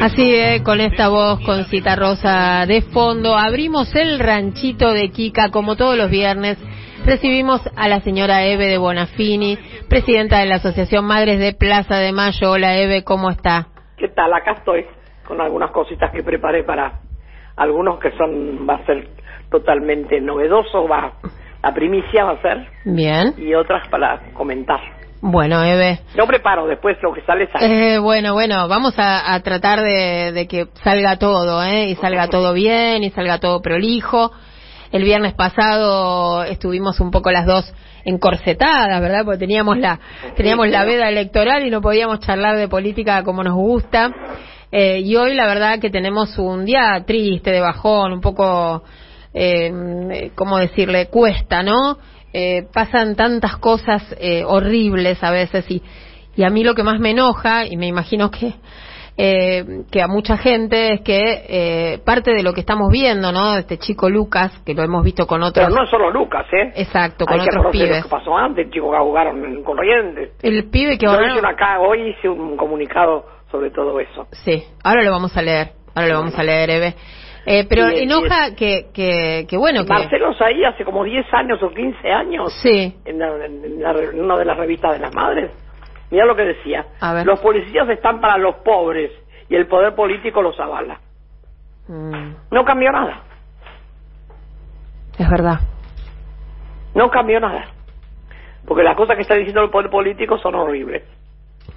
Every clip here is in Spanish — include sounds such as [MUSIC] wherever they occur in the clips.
Así es, con esta voz, con Cita Rosa de fondo, abrimos el ranchito de Kika como todos los viernes. Recibimos a la señora Eve de Bonafini, presidenta de la Asociación Madres de Plaza de Mayo. Hola Eve, ¿cómo está? ¿Qué tal? Acá estoy con algunas cositas que preparé para algunos que son, va a ser totalmente novedoso, va, la primicia va a ser. Bien. Y otras para comentar. Bueno, Eve. Yo preparo, después lo que sale sale. Eh, bueno, bueno, vamos a, tratar de, de, que salga todo, ¿eh? Y salga todo bien, y salga todo prolijo. El viernes pasado estuvimos un poco las dos encorsetadas, ¿verdad? Porque teníamos la teníamos la veda electoral y no podíamos charlar de política como nos gusta. Eh, y hoy la verdad que tenemos un día triste, de bajón, un poco, eh, ¿cómo decirle? Cuesta, ¿no? Eh, pasan tantas cosas eh, horribles a veces y, y a mí lo que más me enoja, y me imagino que eh, que a mucha gente es que eh, parte de lo que estamos viendo, ¿no? Este chico Lucas, que lo hemos visto con otros. Pero no es solo Lucas, ¿eh? Exacto, con Hay otros que pibes. lo que pasó antes, el chico que ahogaron en Corrientes. El pibe que Yo acá, hoy hice un comunicado sobre todo eso. Sí, ahora lo vamos a leer. Ahora lo vamos a leer, Eve. Eh, pero Y- y enoja que, que, que, bueno, que. Marcelo Saí hace como 10 años o 15 años, Sí, en, la- en la- en una de las revistas de las madres, mira lo que decía. A ver. Los policías están para los pobres y el poder político los avala. Mm, No cambió nada. es verdad. No cambió nada. Porque las cosas que está diciendo el poder político son horribles.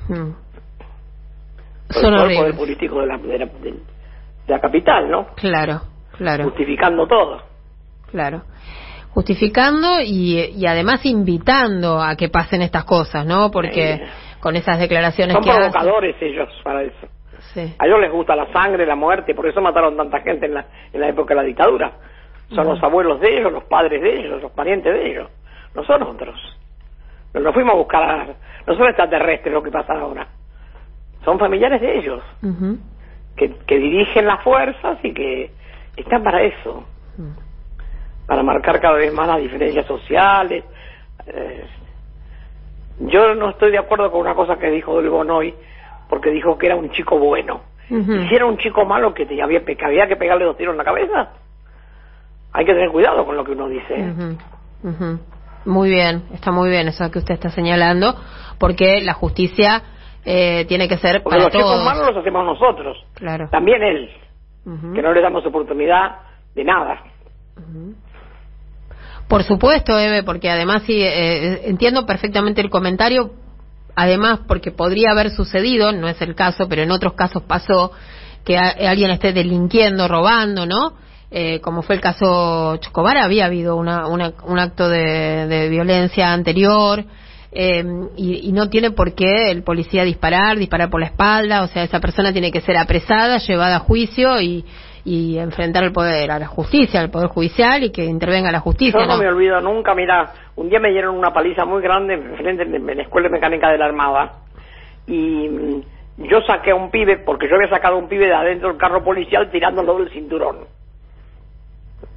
Mm. Son el poder horribles. político de la, de la, de- de la capital, ¿no? Claro, claro. Justificando todo. Claro. Justificando y, y además invitando a que pasen estas cosas, ¿no? Porque con esas declaraciones Son que hacen- provocadores ellos para eso. Sí. A ellos les gusta la sangre, la muerte, por eso mataron tanta gente en la, en la época de la dictadura. Son los abuelos de ellos, los padres de ellos, los parientes de ellos. No son otros. No nos fuimos a buscar a... No son extraterrestres lo que pasa ahora. Son familiares de ellos, Ujú. Que, que dirigen las fuerzas y que están para eso. Para marcar cada vez más las diferencias sociales. Eh, yo no estoy de acuerdo con una cosa que dijo Del hoy, porque dijo que era un chico bueno. Y si era un chico malo que te había, que había que pegarle dos tiros en la cabeza, hay que tener cuidado con lo que uno dice. Ujú. Muy bien, está muy bien eso que usted está señalando, porque la justicia eh, tiene que ser Porque para los todos. malos los hacemos nosotros. Claro. También él, que no le damos oportunidad de nada. Por supuesto, Eve, porque además sí, eh, entiendo perfectamente el comentario, además porque podría haber sucedido, no es el caso, pero en otros casos pasó que a- alguien esté delinquiendo, robando, ¿no? Eh, como fue el caso Chocobar, había habido una, una- un acto de, de violencia anterior eh, y, y no tiene por qué el policía disparar, disparar por la espalda, o sea, esa persona tiene que ser apresada, llevada a juicio y, y enfrentar al poder, a la justicia, al poder judicial y que intervenga la justicia. Yo no ¿no? me olvido nunca, mira, un día me dieron una paliza muy grande frente de la Escuela de Mecánica de la Armada y mm, yo saqué a un pibe, porque yo había sacado a un pibe de adentro del carro policial tirándolo del cinturón.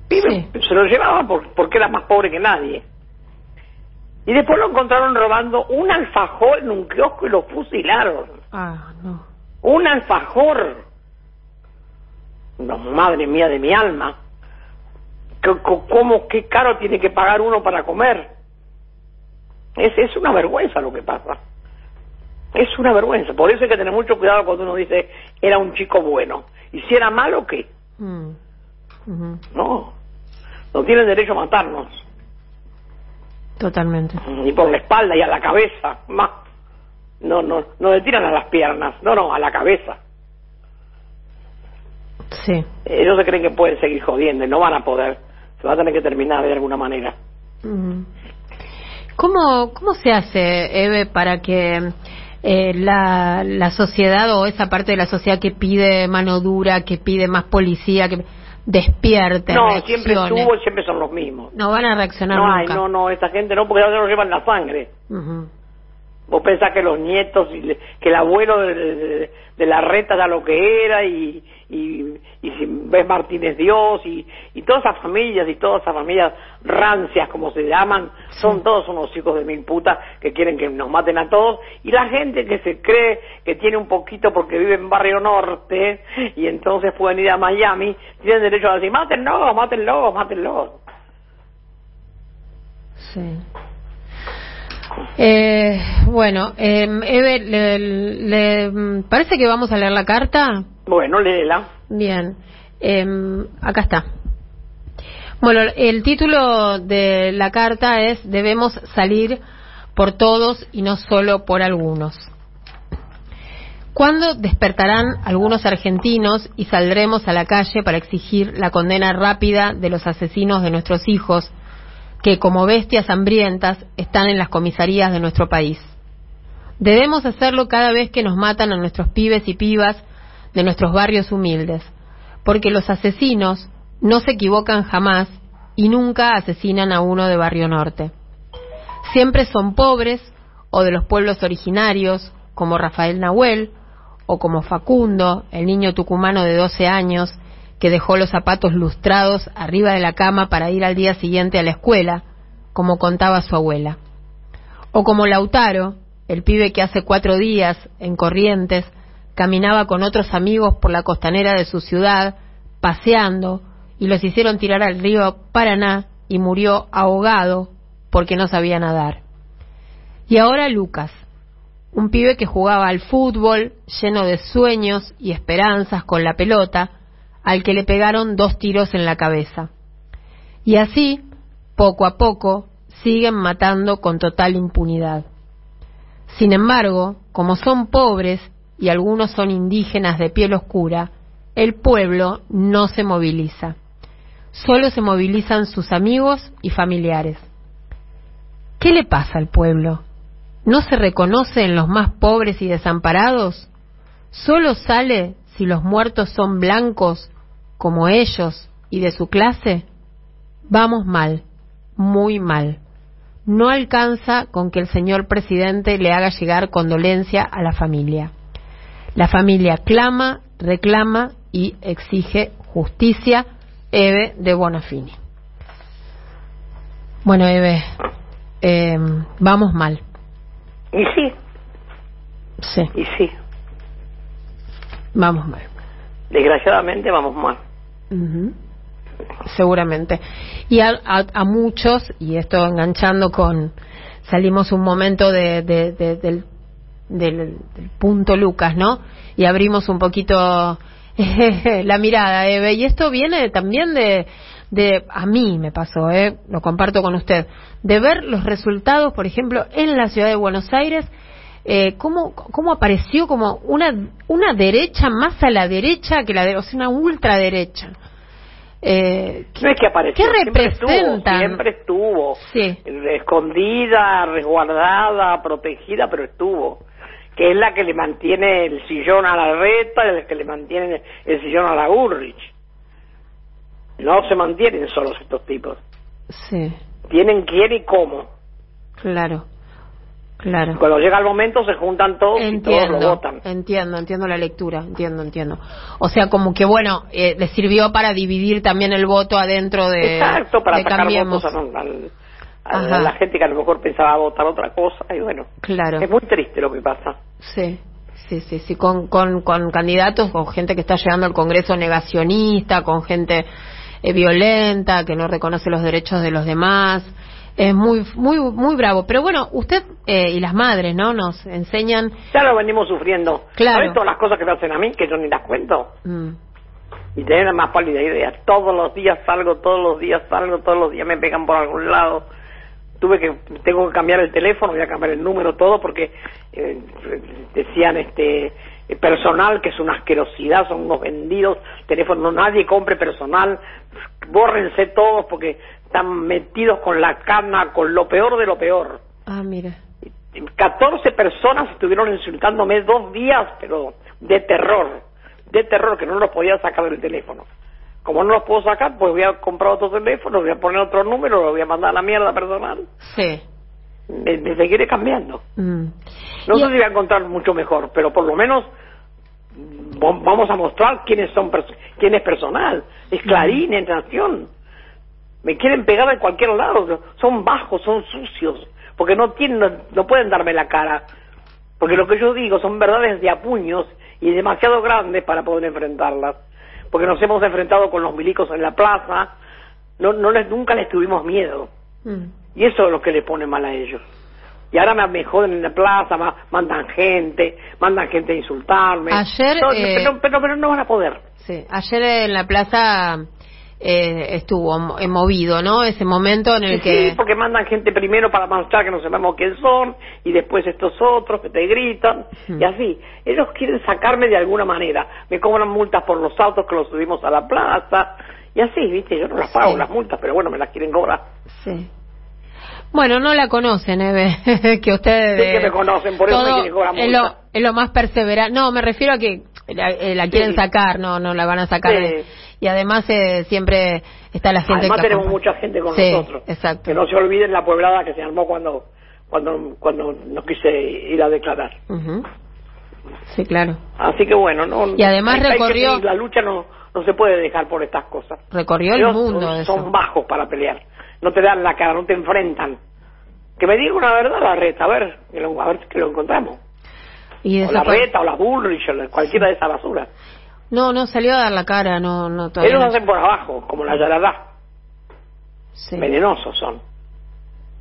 Pibe, Sí. se lo llevaba por- porque era más pobre que nadie. Y después lo encontraron robando un alfajor en un kiosco y lo fusilaron. Ah, no. Un alfajor. No, madre mía de mi alma. ¿Qué- co- ¿Cómo, qué caro tiene que pagar uno para comer? Es, es una vergüenza lo que pasa. Es una vergüenza. Por eso hay que tener mucho cuidado cuando uno dice era un chico bueno. Y si era malo, ¿qué? Mm. No. No tienen derecho a matarnos. Totalmente. Y por la espalda y a la cabeza. Más. No, no, no le tiran a las piernas. No, no, a la cabeza. Sí. Ellos se creen que pueden seguir jodiendo y no van a poder. Se va a tener que terminar de alguna manera. ¿Cómo, ¿Cómo se hace, Eve, para que eh, la, la sociedad o esa parte de la sociedad que pide mano dura, que pide más policía, que despierte, no, siempre estuvo y siempre son los mismos. No van a reaccionar No nunca. no, no, esta gente no, porque ya se lo llevan la sangre. Ujú. Vos pensás que los nietos, y le- que el abuelo de, de- de la reta era lo que era y, y, y si ves Martínez Dios y, y todas esas familias y todas esas familias rancias como se llaman, son todos unos hijos de mil putas que quieren que nos maten a todos y la gente que se cree que tiene un poquito porque vive en Barrio Norte y entonces pueden ir a Miami, tienen derecho a decir, mátenlo, mátenlo, mátenlo. Sí. Eh, bueno, eh, Eve, le, le- parece que vamos a leer la carta? Bueno, léela. Bien, Em, acá está. Bueno, el título de la carta es Debemos salir por todos y no solo por algunos. ¿Cuándo despertarán algunos argentinos y saldremos a la calle para exigir la condena rápida de los asesinos de nuestros hijos que, como bestias hambrientas, están en las comisarías de nuestro país? Debemos hacerlo cada vez que nos matan a nuestros pibes y pibas de nuestros barrios humildes, porque los asesinos no se equivocan jamás y nunca asesinan a uno de Barrio Norte. Siempre son pobres o de los pueblos originarios, como Rafael Nahuel, o como Facundo, el niño tucumano de 12 años, que dejó los zapatos lustrados arriba de la cama para ir al día siguiente a la escuela, como contaba su abuela. O como Lautaro, el pibe que hace cuatro días, en Corrientes, caminaba con otros amigos por la costanera de su ciudad, paseando, y los hicieron tirar al río Paraná y murió ahogado porque no sabía nadar. Y ahora Lucas, un pibe que jugaba al fútbol lleno de sueños y esperanzas con la pelota, al que le pegaron dos tiros en la cabeza. Y así, poco a poco, siguen matando con total impunidad. Sin embargo, como son pobres y algunos son indígenas de piel oscura, el pueblo no se moviliza. Solo se movilizan sus amigos y familiares. ¿Qué le pasa al pueblo? ¿No se reconoce en los más pobres y desamparados? ¿Solo sale si los muertos son blancos como ellos y de su clase? Vamos mal, muy mal. No alcanza con que el señor presidente le haga llegar condolencia a la familia. La familia clama, reclama y exige justicia. Eve de Bonafini. Bueno, Eve, eh, vamos mal. Y sí, Sí, y sí. Vamos mal. Desgraciadamente vamos mal. Ujú. Seguramente. Y a, a- a muchos, y esto enganchando con, salimos un momento de, de- de- del, del- del punto Lucas, ¿no? Y abrimos un poquito [LAUGHS] la mirada, Eve. Y esto viene también de, de, a mí me pasó, ¿eh? Lo comparto con usted, de ver los resultados, por ejemplo, en la ciudad de Buenos Aires, eh, cómo, cómo apareció como una, una derecha más a la derecha que la de, o sea, una ultraderecha. Eh, No es que apareció, ¿Qué siempre estuvo, representan? siempre estuvo. Sí. Escondida, resguardada, protegida, pero estuvo. Que es la que le mantiene el sillón a la reta, la que le mantiene el sillón a la Ulrich. No se mantienen solos estos tipos. Sí, Tienen quién y cómo. claro, claro. Cuando llega el momento se juntan todos y todos lo votan. entiendo, entiendo la lectura, entiendo, entiendo. O sea, como que bueno, eh, le sirvió para dividir también el voto adentro de, Exacto, para de sacar Cambiemos. votos a, la gente que a lo mejor pensaba votar otra cosa. Y bueno, Claro. es muy triste lo que pasa. Sí, sí, sí, sí, con, con, con candidatos, con gente que está llegando al Congreso negacionista, con gente eh, violenta, que no reconoce los derechos de los demás. Es muy, muy, muy bravo. Pero bueno, usted eh, y las madres, ¿no? Nos enseñan. Ya lo venimos sufriendo. Claro. ¿Sabes todas las cosas que me hacen a mí que yo ni las cuento? mm, Y tener la más pálida idea. Todos los días salgo, todos los días salgo, todos los días me pegan por algún lado. Tuve que, tengo que cambiar el teléfono, voy a cambiar el número, todo, porque eh, decían este eh, personal que es una asquerosidad, son unos vendidos, teléfono, nadie compre personal, bórrense todos porque están metidos con la cana, con lo peor de lo peor. Ah, mira. 14 personas estuvieron insultándome dos días, pero de terror, de terror, que no los podía sacar del teléfono. Como no los puedo sacar, pues voy a comprar otro teléfono, voy a poner otro número, lo voy a mandar a la mierda personal. Sí. me, me seguiré cambiando. Mm. No sé si voy a encontrar mucho mejor, pero por lo menos mm, va- vamos a mostrar quiénes son quién es personal. Es Clarín, es Nación. Me quieren pegar de cualquier lado. Son bajos, son sucios, porque no tienen, no, no pueden darme la cara. Porque lo que yo digo son verdades de a puños y demasiado grandes para poder enfrentarlas. Porque nos hemos enfrentado con los milicos en la plaza, no, no les, nunca les tuvimos miedo. Mm. Y eso es lo que le pone mal a ellos. Y ahora me, joden en la plaza, ma- mandan gente, mandan gente a insultarme. Ayer, No, eh, pero, pero, pero no van a poder. Sí, ayer en la plaza eh, estuvo eh, movido, ¿no? Ese momento en el Sí, que... sí, porque mandan gente primero para mostrar que no sabemos quién son, y después estos otros que te gritan, Hmm. y así. Ellos quieren sacarme de alguna manera. Me cobran multas por los autos que los subimos a la plaza, y así, ¿viste? Yo no las pago Sí. las multas, pero bueno, me las quieren cobrar. Sí. Bueno, no la conocen, Eve, [LAUGHS] que ustedes... Sí que me conocen, por eso me quieren cobrar es lo, multa. es lo más perseverante. No, me refiero a que la, eh, la quieren Sí. sacar, no, no la van a sacar. Sí. de- Y además eh, siempre está la gente Además que tenemos acompaña. mucha gente con Sí, nosotros. exacto. Que no se olviden la pueblada que se armó cuando cuando cuando no quise ir a declarar. Ujú. Sí, claro. Así que bueno, no. Y además que recorrió- la lucha no no se puede dejar por estas cosas. Recorrió el mundo son, eso. bajos para pelear. No te dan la cara, no te enfrentan. Que me diga una verdad la reta, a ver, que lo, a ver que lo encontramos. Y O la reta, o la Bullrich, o cualquiera de esas basuras. No, no salió a dar la cara, no, no todavía. Ellos no. hacen por abajo, como la Yarará. Sí. Venenosos son.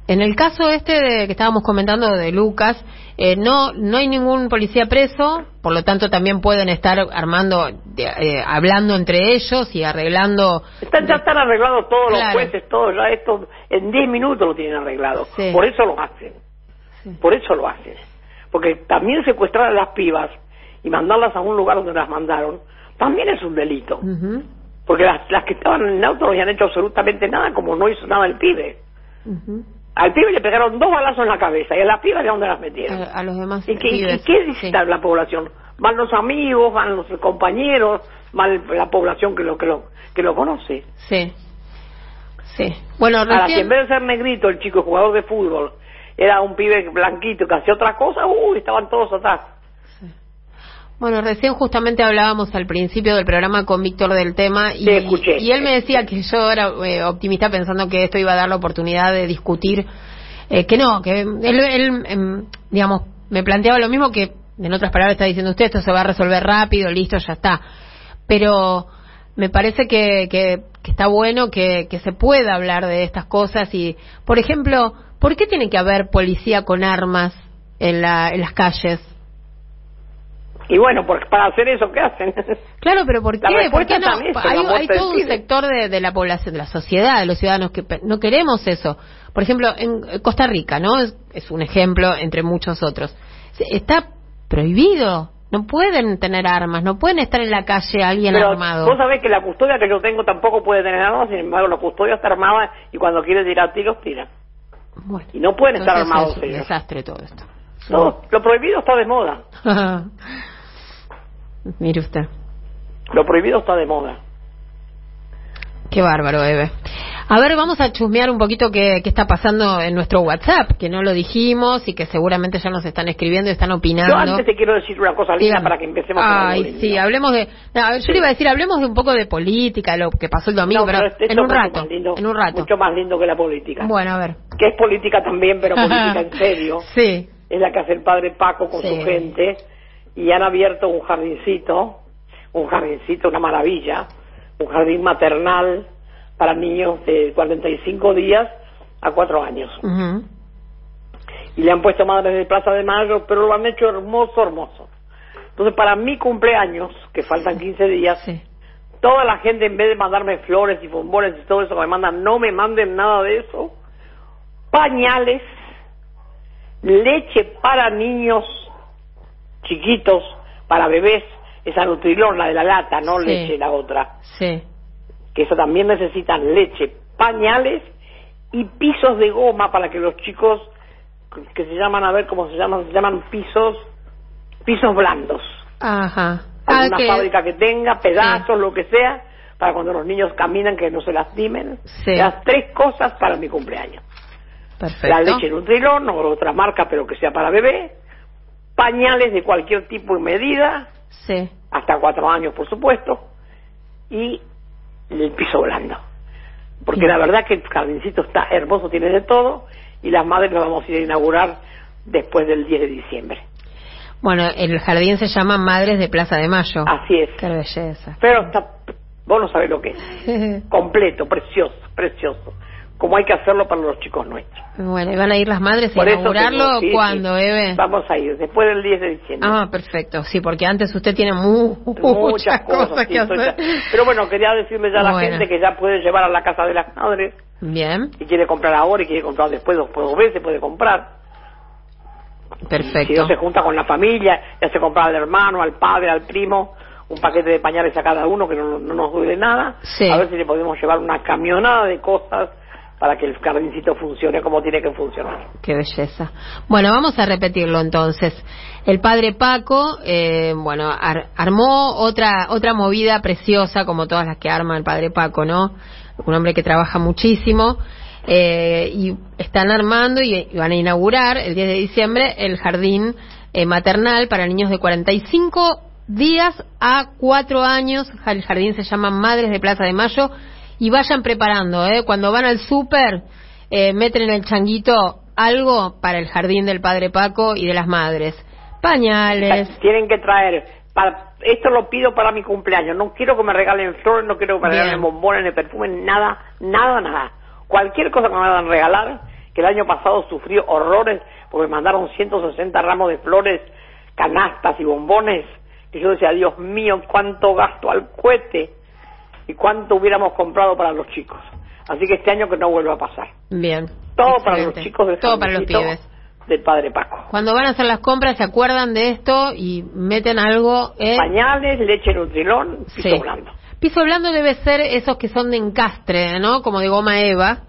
En el caso este de, que estábamos comentando de Lucas, eh, no no hay ningún policía preso, por lo tanto también pueden estar armando, de- eh, hablando entre ellos y arreglando. Están, ya están arreglados todos los jueces, todos, ya esto en 10 minutos lo tienen arreglado. Sí. Por eso lo hacen. Sí. Por eso lo hacen. Porque también secuestrar a las pibas y mandarlas a un lugar donde las mandaron, también es un delito. Porque las, las que estaban en el auto no habían hecho absolutamente nada, como no hizo nada el pibe. Al pibe le pegaron dos balazos en la cabeza y a las pibas de dónde las metieron. A, a los demás. ¿Y qué, y pibes, qué dice sí. la población? Van los amigos, van los compañeros, van la población que lo, que lo, que lo conoce. Sí. Sí. Bueno, Ahora, si recién. en vez de ser negrito el chico jugador de fútbol era un pibe blanquito que hacía otra cosa, uy, estaban todos atrás. Bueno, recién justamente hablábamos al principio del programa con Víctor del tema y, Sí, escuché. y él me decía que yo era eh, optimista pensando que esto iba a dar la oportunidad de discutir, eh, que no, que él, él, em, digamos, me planteaba lo mismo que en otras palabras está diciendo usted, esto se va a resolver rápido, listo, ya está. Pero me parece que, que, que está bueno que, que se pueda hablar de estas cosas y, por ejemplo, ¿por qué tiene que haber policía con armas en, la, en las calles? Y bueno, porque para hacer eso, ¿qué hacen? [LAUGHS] Claro, pero ¿por qué? ¿Por respuesta qué no? está en eso, hay, todo un sector de, de la población, de la sociedad, de los ciudadanos que no queremos eso. Por ejemplo, en Costa Rica, ¿no? Es, es un ejemplo entre muchos otros. Está prohibido. No pueden tener armas, no pueden estar en la calle alguien Pero armado. vos sabés que la custodia que yo tengo tampoco puede tener armas, sin embargo la custodia está armada y cuando quiere tirar tiros, tira. Bueno, Y no pueden estar armados es un ellos. desastre todo esto. No, lo prohibido está de moda. [LAUGHS] Mire usted. Lo prohibido está de moda. Qué bárbaro, Eve. A ver, vamos a chusmear un poquito qué, qué está pasando en nuestro WhatsApp, que no lo dijimos y que seguramente ya nos están escribiendo y están opinando. Yo antes te quiero decir una cosa linda Dígame. para que empecemos Ay, sí, hablemos de... no, a ver, yo le iba a decir, hablemos de un poco de política, lo que pasó el domingo, No, pero, esto es en un rato, lindo, en un rato. Mucho más lindo que la política. Bueno, a ver. Que es política también, pero política [LAUGHS] en serio. Sí, Es la que hace el padre Paco con Sí. su gente. Y han abierto un jardincito, un jardincito, una maravilla, un jardín maternal para niños de 45 días a 4 años. y le han puesto madres de Plaza de Mayo, pero lo han hecho hermoso, hermoso. Entonces, para mi cumpleaños, que faltan 15 días, sí. toda la gente, en vez de mandarme flores y bombones y todo eso que me mandan, no me manden nada de eso. Pañales, leche para niños chiquitos, para bebés, esa Nutrilón, la de la lata, no Sí. leche la otra, Sí, que eso también necesitan leche, pañales y pisos de goma para que los chicos que se llaman, a ver cómo se llaman, se llaman pisos, pisos blandos. ajá. Ah, Alguna que- fábrica que tenga, pedazos, lo que sea, para cuando los niños caminan que no se lastimen. Sí. Las tres cosas para mi cumpleaños. Perfecto. La leche Nutrilón o otra marca, pero que sea para bebé. Pañales de cualquier tipo y medida, Sí. hasta cuatro años, por supuesto. Y el piso blando. Porque la verdad que el jardincito está hermoso, tiene de todo. Y las madres lo vamos a ir a inaugurar después del 10 de diciembre. Bueno, el jardín se llama Madres de Plaza de Mayo. Así es. Qué belleza. Pero está, vos no sabés lo que es. [LAUGHS] Completo, precioso, precioso. Como hay que hacerlo para los chicos nuestros. bueno, ¿y van a ir las madres a inaugurarlo sí, cuándo, sí. Eve? Vamos a ir, después del 10 de diciembre. Ah, perfecto. Sí, porque antes usted tiene mu- muchas, [LAUGHS] cosas, sí, que estoy hacer. ya- Pero bueno, quería decirle ya a la Bueno. gente que ya puede llevar a la casa de las madres Bien, y quiere comprar ahora y quiere comprar después, dos, dos veces puede comprar. Si perfecto. no se junta con la familia, ya se compra al hermano, al padre, al primo, un paquete de pañales a cada uno que no, no nos duele nada. Sí. A ver si le podemos llevar una camionada de cosas para que el jardincito funcione como tiene que funcionar. Qué belleza. Bueno, vamos a repetirlo entonces. El padre Paco, eh, bueno, ar- armó otra otra movida preciosa, como todas las que arma el padre Paco, ¿no? Un hombre que trabaja muchísimo. eh, y están armando y, van a inaugurar el 10 de diciembre el jardín eh, maternal para niños de 45 días a 4 años. El jardín se llama Madres de Plaza de Mayo. Y vayan preparando, ¿eh? Cuando van al súper, eh, meten en el changuito algo para el jardín del padre Paco y de las madres. Pañales. Tienen que traer, para, esto lo pido para mi cumpleaños, no quiero que me regalen flores, no quiero que me Bien. regalen bombones, ni perfumes, nada, nada, nada. Cualquier cosa que me van a regalar, que el año pasado sufrí horrores porque me mandaron 160 ramos de flores, canastas y bombones, que yo decía, Dios mío, cuánto gasto al cohete y cuánto hubiéramos comprado para los chicos. Así que este año que no vuelva a pasar. Bien. Todo para los chicos del Todo para los pibes. del Padre Paco. Cuando van a hacer las compras, se acuerdan de esto y meten algo. ¿eh? Pañales, leche Nutrilón, piso Sí. blando. Piso blando debe ser esos que son de encastre, ¿no? Como de goma eva.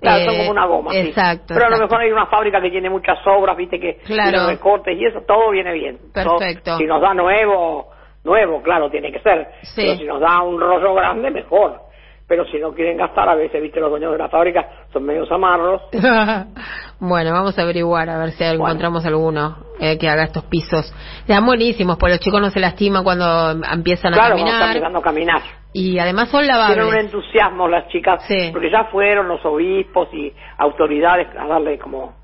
Claro, Eh, son como una goma. sí. Exacto. Pero a lo mejor hay una fábrica que tiene muchas obras, viste, que Claro. tiene recortes y eso, todo viene bien. Perfecto. Todo- si nos da nuevo, nuevo, claro, tiene que ser. Sí. Pero si nos da un rollo grande, mejor. Pero si no quieren gastar, a veces, viste, los dueños de la fábrica son medios amarros. [LAUGHS] bueno, vamos a averiguar a ver si Bueno. encontramos alguno eh, que haga estos pisos. Están buenísimos, porque los chicos no se lastiman cuando empiezan a claro, cuando están caminar. empezando a caminar. Y además son Tienen un lavables. entusiasmo las chicas, Sí. porque ya fueron los obispos y autoridades a darle como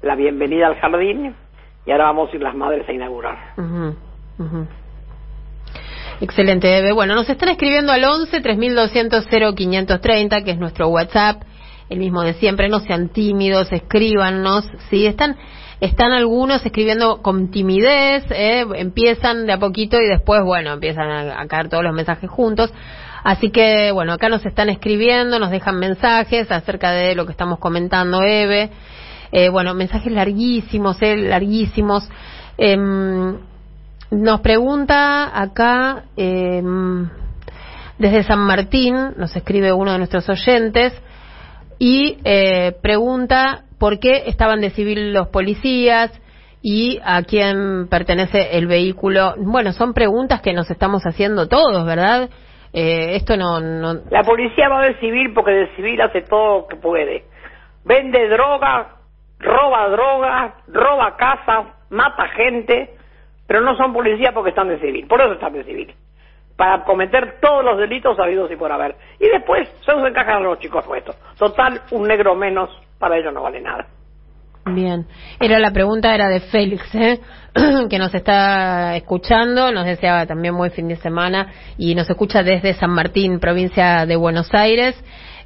la bienvenida al jardín y ahora vamos a ir las madres a inaugurar. Ujú, ujú. Excelente, Eve. Bueno, nos están escribiendo al 11 3200 0530, que es nuestro WhatsApp, el mismo de siempre. No sean tímidos, escríbanos. Sí, están, están algunos escribiendo con timidez, ¿eh? empiezan de a poquito y después, bueno, empiezan a, a caer todos los mensajes juntos. Así que, bueno, acá nos están escribiendo, nos dejan mensajes acerca de lo que estamos comentando, Eve. Eh, bueno, mensajes larguísimos, eh, larguísimos. Nos pregunta acá, eh, desde San Martín, nos escribe uno de nuestros oyentes, y eh, pregunta por qué estaban de civil los policías y a quién pertenece el vehículo. Bueno, son preguntas que nos estamos haciendo todos, ¿verdad? Eh, esto no, no. La policía va del civil porque del civil hace todo lo que puede. Vende droga, roba droga, roba casas, mata gente, pero no son policías porque están de civil. Por eso están de civil. Para cometer todos los delitos habidos y por haber. Y después se los encajan los chicos puestos. Total, un negro menos para ellos no vale nada. Bien, era la pregunta era de Félix, ¿eh? [CLEARS THROAT] que nos está escuchando, nos deseaba también buen fin de semana y nos escucha desde San Martín, provincia de Buenos Aires.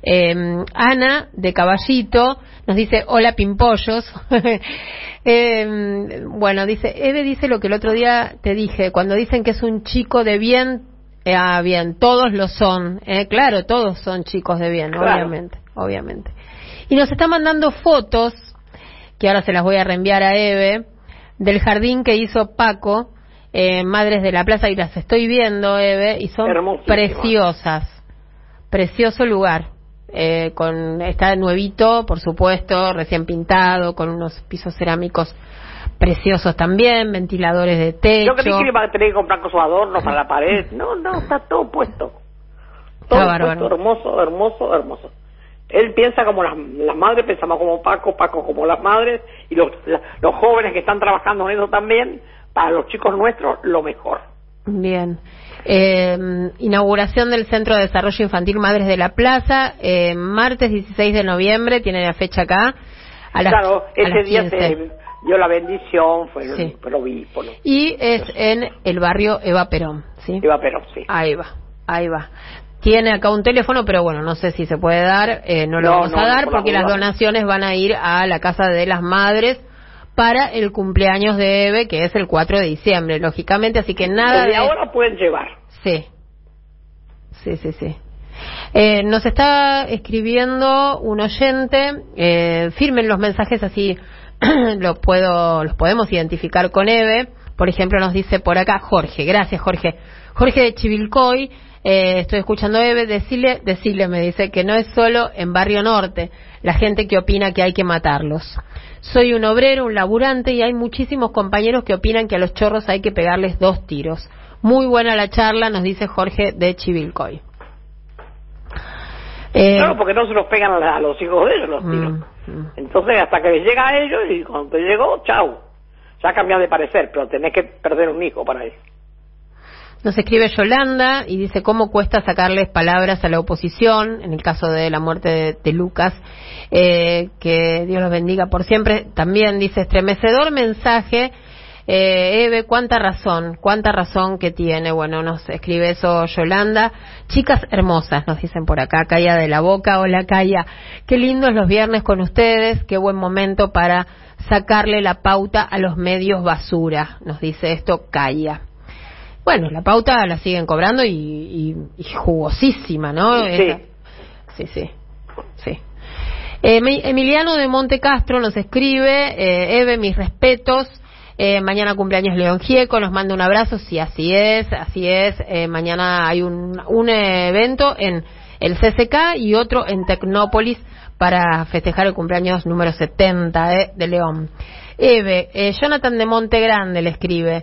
Eh, Ana de Caballito nos dice hola pimpollos. [LAUGHS] eh, bueno, dice Eve dice lo que el otro día te dije cuando dicen que es un chico de bien. eh, ah, bien, todos lo son, eh, claro, todos son chicos de bien, Claro. obviamente, obviamente. Y nos está mandando fotos que ahora se las voy a reenviar a Eve, del jardín que hizo Paco, eh, Madres de la Plaza, y las estoy viendo, Eve, y son preciosas. Precioso lugar. Eh, con Está nuevito, por supuesto, recién pintado, con unos pisos cerámicos preciosos también, ventiladores de techo. Yo creí que iba a tener que comprar cosas adornos para la pared. No, no, está todo puesto. Está Todo bárbaro. puesto, hermoso, hermoso, hermoso. Él piensa como las, las madres, pensamos como Paco, Paco como las madres, y los, la- los jóvenes que están trabajando en eso también, para los chicos nuestros, lo mejor. Bien. Eh, inauguración del Centro de Desarrollo Infantil Madres de la Plaza, eh, martes 16 de noviembre, tiene la fecha acá. A las, claro, a ese las día 15. se dio la bendición, fue Sí. el obispo, ¿no? Y es en el barrio Eva Perón, ¿sí? Eva Perón, sí. Ahí va, ahí va. Tiene acá un teléfono, pero bueno, no sé si se puede dar, eh, no lo No, vamos no, a dar por la porque las donaciones van a ir a la Casa de las Madres para el cumpleaños de Eve, que es el 4 de diciembre, lógicamente, así que nada Desde de... ahora pueden llevar. Sí, sí, sí, sí. Eh, nos está escribiendo un oyente, eh, firmen los mensajes así [CLEARS THROAT] lo puedo, los podemos identificar con Eve. Por ejemplo, nos dice por acá Jorge, gracias Jorge. Jorge de Chivilcoy, eh, estoy escuchando a Eve, decirle, decirle, me dice que no es solo en Barrio Norte la gente que opina que hay que matarlos. Soy un obrero, un laburante y hay muchísimos compañeros que opinan que a los chorros hay que pegarles dos tiros. Muy buena la charla, nos dice Jorge de Chivilcoy. Eh, Claro, porque no se los pegan a, los hijos de ellos los tiros. mm, mm. Entonces, hasta que les llega a ellos y cuando te llegó, chau. Ya cambiado de parecer, pero tenés que perder un hijo para eso. Nos escribe Yolanda y dice cómo cuesta sacarles palabras a la oposición, en el caso de la muerte de, Lucas, eh, que Dios los bendiga por siempre. También dice estremecedor mensaje, eh, Eve, cuánta razón, cuánta razón que tiene. Bueno, nos escribe eso Yolanda. Chicas hermosas, nos dicen por acá, Calla de la Boca, hola Calla. Qué lindos los viernes con ustedes, qué buen momento para sacarle la pauta a los medios basura, nos dice esto Calla. Bueno, la pauta la siguen cobrando y, y- y jugosísima, ¿no? Sí. Sí, sí, sí. Eh, Mi- Emiliano de Monte Castro nos escribe, eh, Eve, mis respetos. Eh, mañana cumpleaños León Gieco, nos manda un abrazo, sí, así es, así es. Eh, mañana hay un, un evento en el CCK y otro en Tecnópolis para festejar el cumpleaños número 70 eh, de León. Eve, eh, Jonathan de Monte Grande le escribe,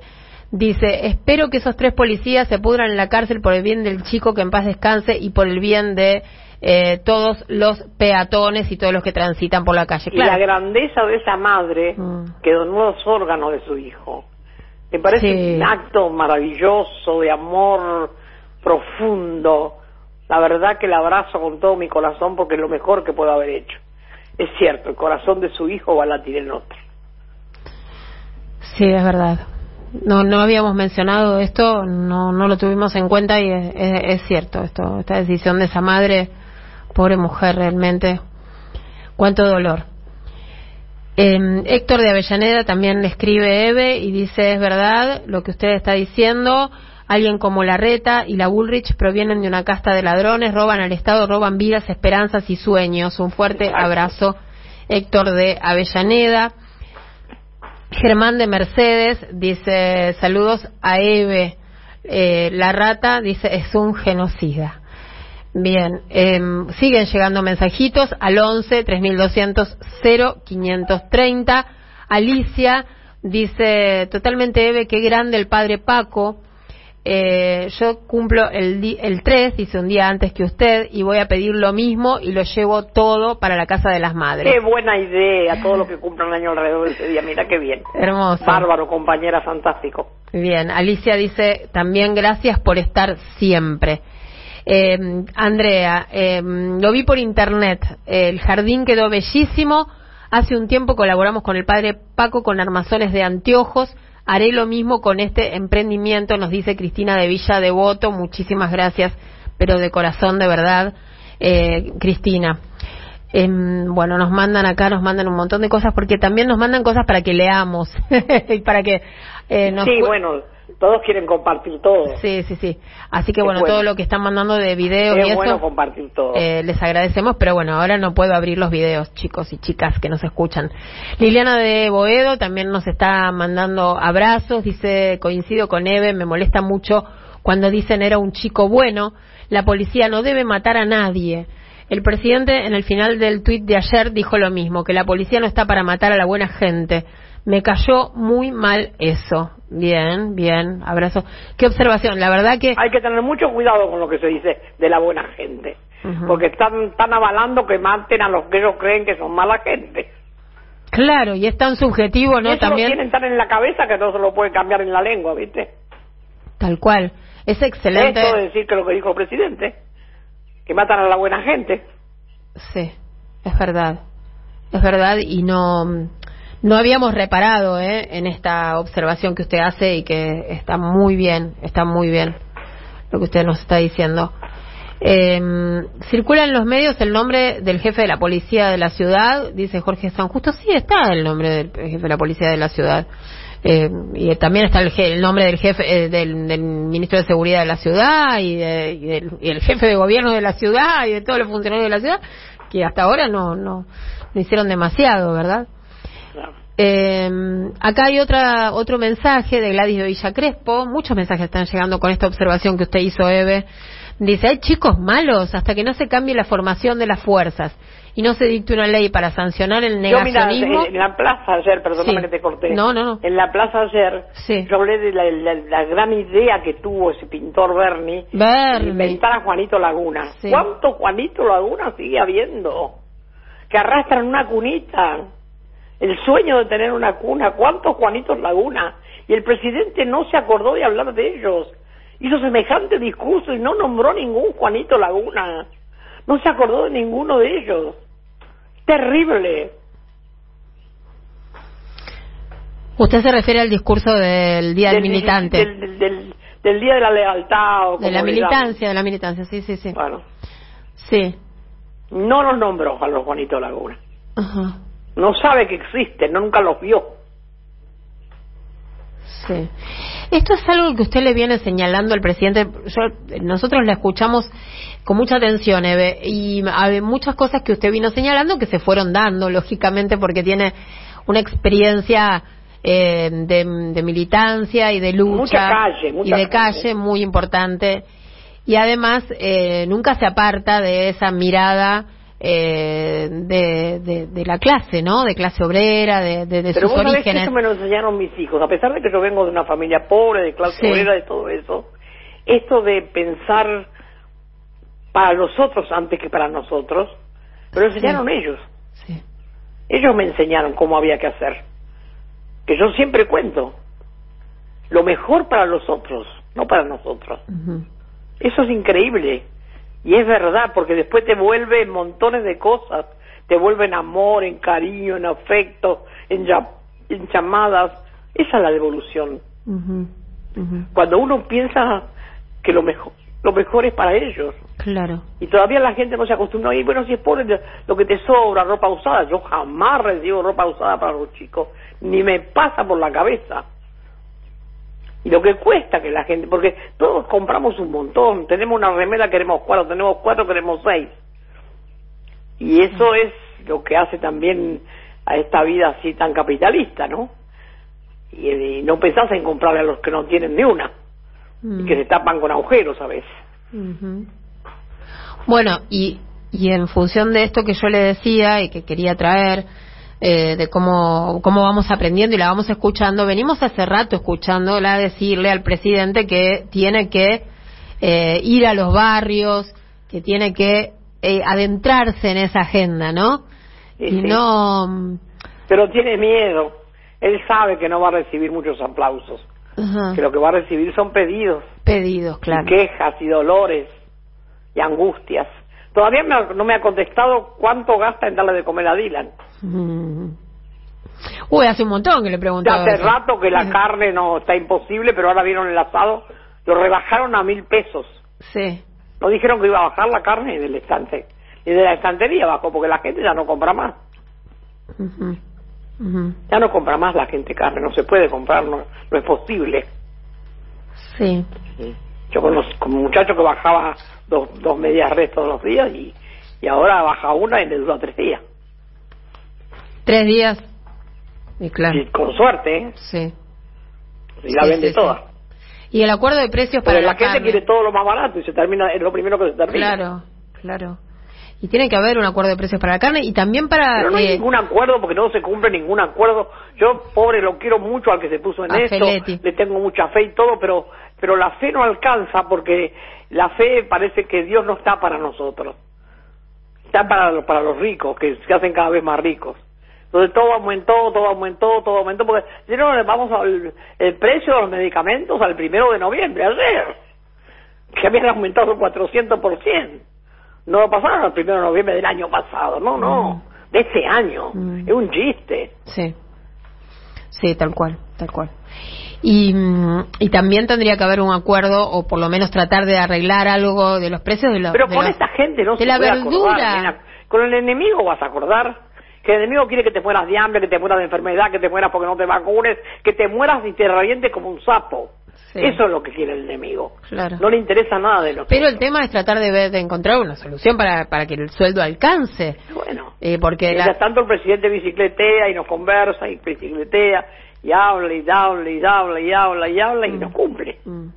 Dice, espero que esos tres policías se pudran en la cárcel por el bien del chico que en paz descanse y por el bien de eh, todos los peatones y todos los que transitan por la calle. Y la grandeza de esa madre Mm. que donó los órganos de su hijo. Me parece Sí. un acto maravilloso de amor profundo. La verdad que la abrazo con todo mi corazón porque es lo mejor que puedo haber hecho. Es cierto, el corazón de su hijo va a latir en otro. Sí, es verdad. No, no habíamos mencionado esto, no, no lo tuvimos en cuenta y es, es- es cierto esto, esta decisión de esa madre, pobre mujer realmente, cuánto dolor. Eh, Héctor de Avellaneda también le escribe Eve y dice es verdad lo que usted está diciendo. Alguien como Larreta y la Bullrich provienen de una casta de ladrones, roban al Estado, roban vidas, esperanzas y sueños. Un fuerte abrazo, Héctor de Avellaneda. Germán de Mercedes dice saludos a Eve. Eh, la rata dice es un genocida. Bien, eh, siguen llegando mensajitos al 11 3200 0530. Alicia dice totalmente Eve, qué grande el padre Paco. Eh, yo cumplo el, el 3, dice un día antes que usted, y voy a pedir lo mismo y lo llevo todo para la casa de las madres. Qué buena idea, todo lo que cumplan el año alrededor de ese día. Mira qué bien. Hermoso. Bárbaro, compañera, fantástico. Bien, Alicia dice también gracias por estar siempre. Eh, Andrea, eh, lo vi por internet, el jardín quedó bellísimo. Hace un tiempo colaboramos con el padre Paco con armazones de anteojos. Haré lo mismo con este emprendimiento, nos dice Cristina de Villa Devoto. Muchísimas gracias, pero de corazón, de verdad, eh, Cristina. Em, bueno, nos mandan acá, nos mandan un montón de cosas porque también nos mandan cosas para que leamos [LAUGHS] y para que eh, nos sí, bueno, todos quieren compartir todo. Sí, sí, sí. Así que bueno, bueno. todo lo que están mandando de videos y es eso, bueno compartir todo. eh, les agradecemos, pero bueno, ahora no puedo abrir los videos, chicos y chicas que nos escuchan. Liliana de Boedo también nos está mandando abrazos, dice, coincido con Eve, me molesta mucho cuando dicen era un chico bueno, la policía no debe matar a nadie. El presidente en el final del tuit de ayer dijo lo mismo, que la policía no está para matar a la buena gente. Me cayó muy mal eso. Bien, bien, abrazo. Qué observación, la verdad que... Hay que tener mucho cuidado con lo que se dice de la buena gente. Porque están, están avalando que maten a los que ellos creen que son mala gente. Claro, y es tan subjetivo, ¿no? eso También, lo tienen tan en la cabeza que no se lo puede cambiar en la lengua, ¿viste? tal cual. Es excelente. Esto de decir que lo que dijo el presidente, que matan a la buena gente. Sí, es verdad. Es verdad y no no habíamos reparado ¿eh? en esta observación que usted hace y que está muy bien, está muy bien lo que usted nos está diciendo. Eh, circula en los medios el nombre del jefe de la policía de la ciudad, dice Jorge San Justo. Sí, está el nombre del jefe de la policía de la ciudad. Eh, y también está el, el nombre del jefe eh, del, ministro de seguridad de la ciudad y, de- y del y el jefe de gobierno de la ciudad y de todos los funcionarios de la ciudad que hasta ahora no no, no hicieron demasiado verdad. Eh, acá hay otra otro mensaje de Gladys de Villa Crespo muchos mensajes están llegando con esta observación que usted hizo Eve dice hay chicos malos hasta que no se cambie la formación de las fuerzas y no se dicte una ley para sancionar el Yo, mira, negacionismo en la plaza ayer, perdóname Sí. que te corté. No, no, no. En la plaza ayer, Sí. yo hablé de la, la- la gran idea que tuvo ese pintor Berni de Berni. inventar a Juanito Laguna. Sí. ¿Cuánto Juanito Laguna sigue habiendo? Que arrastran una cunita. El sueño de tener una cuna. ¿Cuántos Juanitos Laguna? Y el presidente no se acordó de hablar de ellos. Hizo semejante discurso y no nombró ningún Juanito Laguna. No se acordó de ninguno de ellos. Terrible. usted se refiere al discurso del día del, militante Del, del- del- del Día de la Lealtad. O de la militancia de la militancia sí sí sí Bueno, sí no los nombró a los Juanitos Laguna. Ajá. No sabe que existen, no, nunca los vio. Sí. Esto es algo que usted le viene señalando al presidente. Yo, nosotros la escuchamos con mucha atención, Eve, y hay muchas cosas que usted vino señalando que se fueron dando, lógicamente, porque tiene una experiencia eh, de, de militancia y de lucha Mucha calle, mucha y de calle. calle muy importante. Y además eh, nunca se aparta de esa mirada eh, de, de, de la clase, ¿no? De clase obrera, de, de, de Pero sus vos sabés que orígenes. eso me lo enseñaron mis hijos. A pesar de que yo vengo de una familia pobre, de clase Sí. obrera, de todo eso, esto de pensar para los otros antes que para nosotros, me lo enseñaron ellos. Sí. Ellos me enseñaron cómo había que hacer. Que yo siempre cuento. Lo mejor para los otros, no para nosotros. Eso es increíble. Y es verdad, porque después te vuelve en montones de cosas. Te vuelve en amor, en cariño, en afecto, en, ya- en llamadas. Esa es la devolución. Cuando uno piensa que lo mejor, lo mejor es para ellos. Claro. Y todavía la gente no se acostumbra. Y bueno, si es pobre, lo que te sobra, ropa usada. Yo jamás recibo ropa usada para los chicos. Ni me pasa por la cabeza. Y lo que cuesta que la gente, porque todos compramos un montón. Tenemos una remera, queremos cuatro, tenemos cuatro, queremos seis. Y eso es lo que hace también a esta vida así tan capitalista, ¿no? Y, y no pensás en comprarle a los que no tienen ni una. Y que se tapan con agujeros a veces. Bueno, y, y en función de esto que yo le decía y que quería traer, eh, de cómo, cómo vamos aprendiendo y la vamos escuchando, venimos hace rato escuchándola decirle al presidente que tiene que eh, ir a los barrios, que tiene que eh, adentrarse en esa agenda, ¿no? Sí, y sí. no... pero tiene miedo. Él sabe que no va a recibir muchos aplausos, que lo que va a recibir son pedidos, pedidos, claro. y quejas y dolores y angustias. Todavía me ha- no me ha contestado cuánto gasta en darle de comer a Dylan. Mm. Uy, hace un montón que le preguntaba. hace eso. rato que la carne no está imposible, pero ahora vieron el asado, lo rebajaron a mil pesos. Sí. No dijeron que iba a bajar la carne del estante. Y de la estantería bajó, porque la gente ya no compra más. Ujú. Ya no compra más la gente carne, no se puede comprar, no, no es posible. Sí. Yo conozco un muchacho que bajaba dos, dos medias res todos los días y, y ahora baja una y le dura tres días. Tres días. Y claro. Y con suerte, ¿eh? Sí. Y la Sí, vende sí, toda. sí. Y el acuerdo de precios para la, la, gente carne. quiere todo lo más barato y se termina, es lo primero que se termina. Claro, claro. Y tiene que haber un acuerdo de precios para la carne y también para... Pero no hay eh, ningún acuerdo porque no se cumple ningún acuerdo. Yo, pobre, lo quiero mucho al que se puso en A esto. Feletti. Le tengo mucha fe y todo, pero, pero la fe no alcanza porque la fe parece que Dios no está para nosotros. está para los, para los ricos, que se hacen cada vez más ricos. Entonces todo aumentó, todo aumentó, todo aumentó, porque si no, vamos al el precio de los medicamentos al primero de noviembre, ayer, que habían aumentado 400%. No lo pasaron al primero de noviembre del año pasado, no, no, de este año. Mm. Es un chiste. Sí. Sí, tal cual, tal cual. Y, mm, y también tendría que haber un acuerdo o por lo menos tratar de arreglar algo de los precios de, los Pero de con los- esta gente no de se la puede verdura. acordar. Con el enemigo vas a acordar. Que el enemigo quiere que te mueras de hambre, que te mueras de enfermedad, que te mueras porque no te vacunes, que te mueras y te revientes como un sapo. Sí. Eso es lo que quiere el enemigo. Claro. No le interesa nada de lo Pero el tema es tratar de, ver- de encontrar una solución para, para que el sueldo alcance. Bueno, Eh, porque la- mientras tanto el presidente bicicletea y nos conversa y bicicletea y habla y habla y habla y habla y habla y nos cumple. Mm.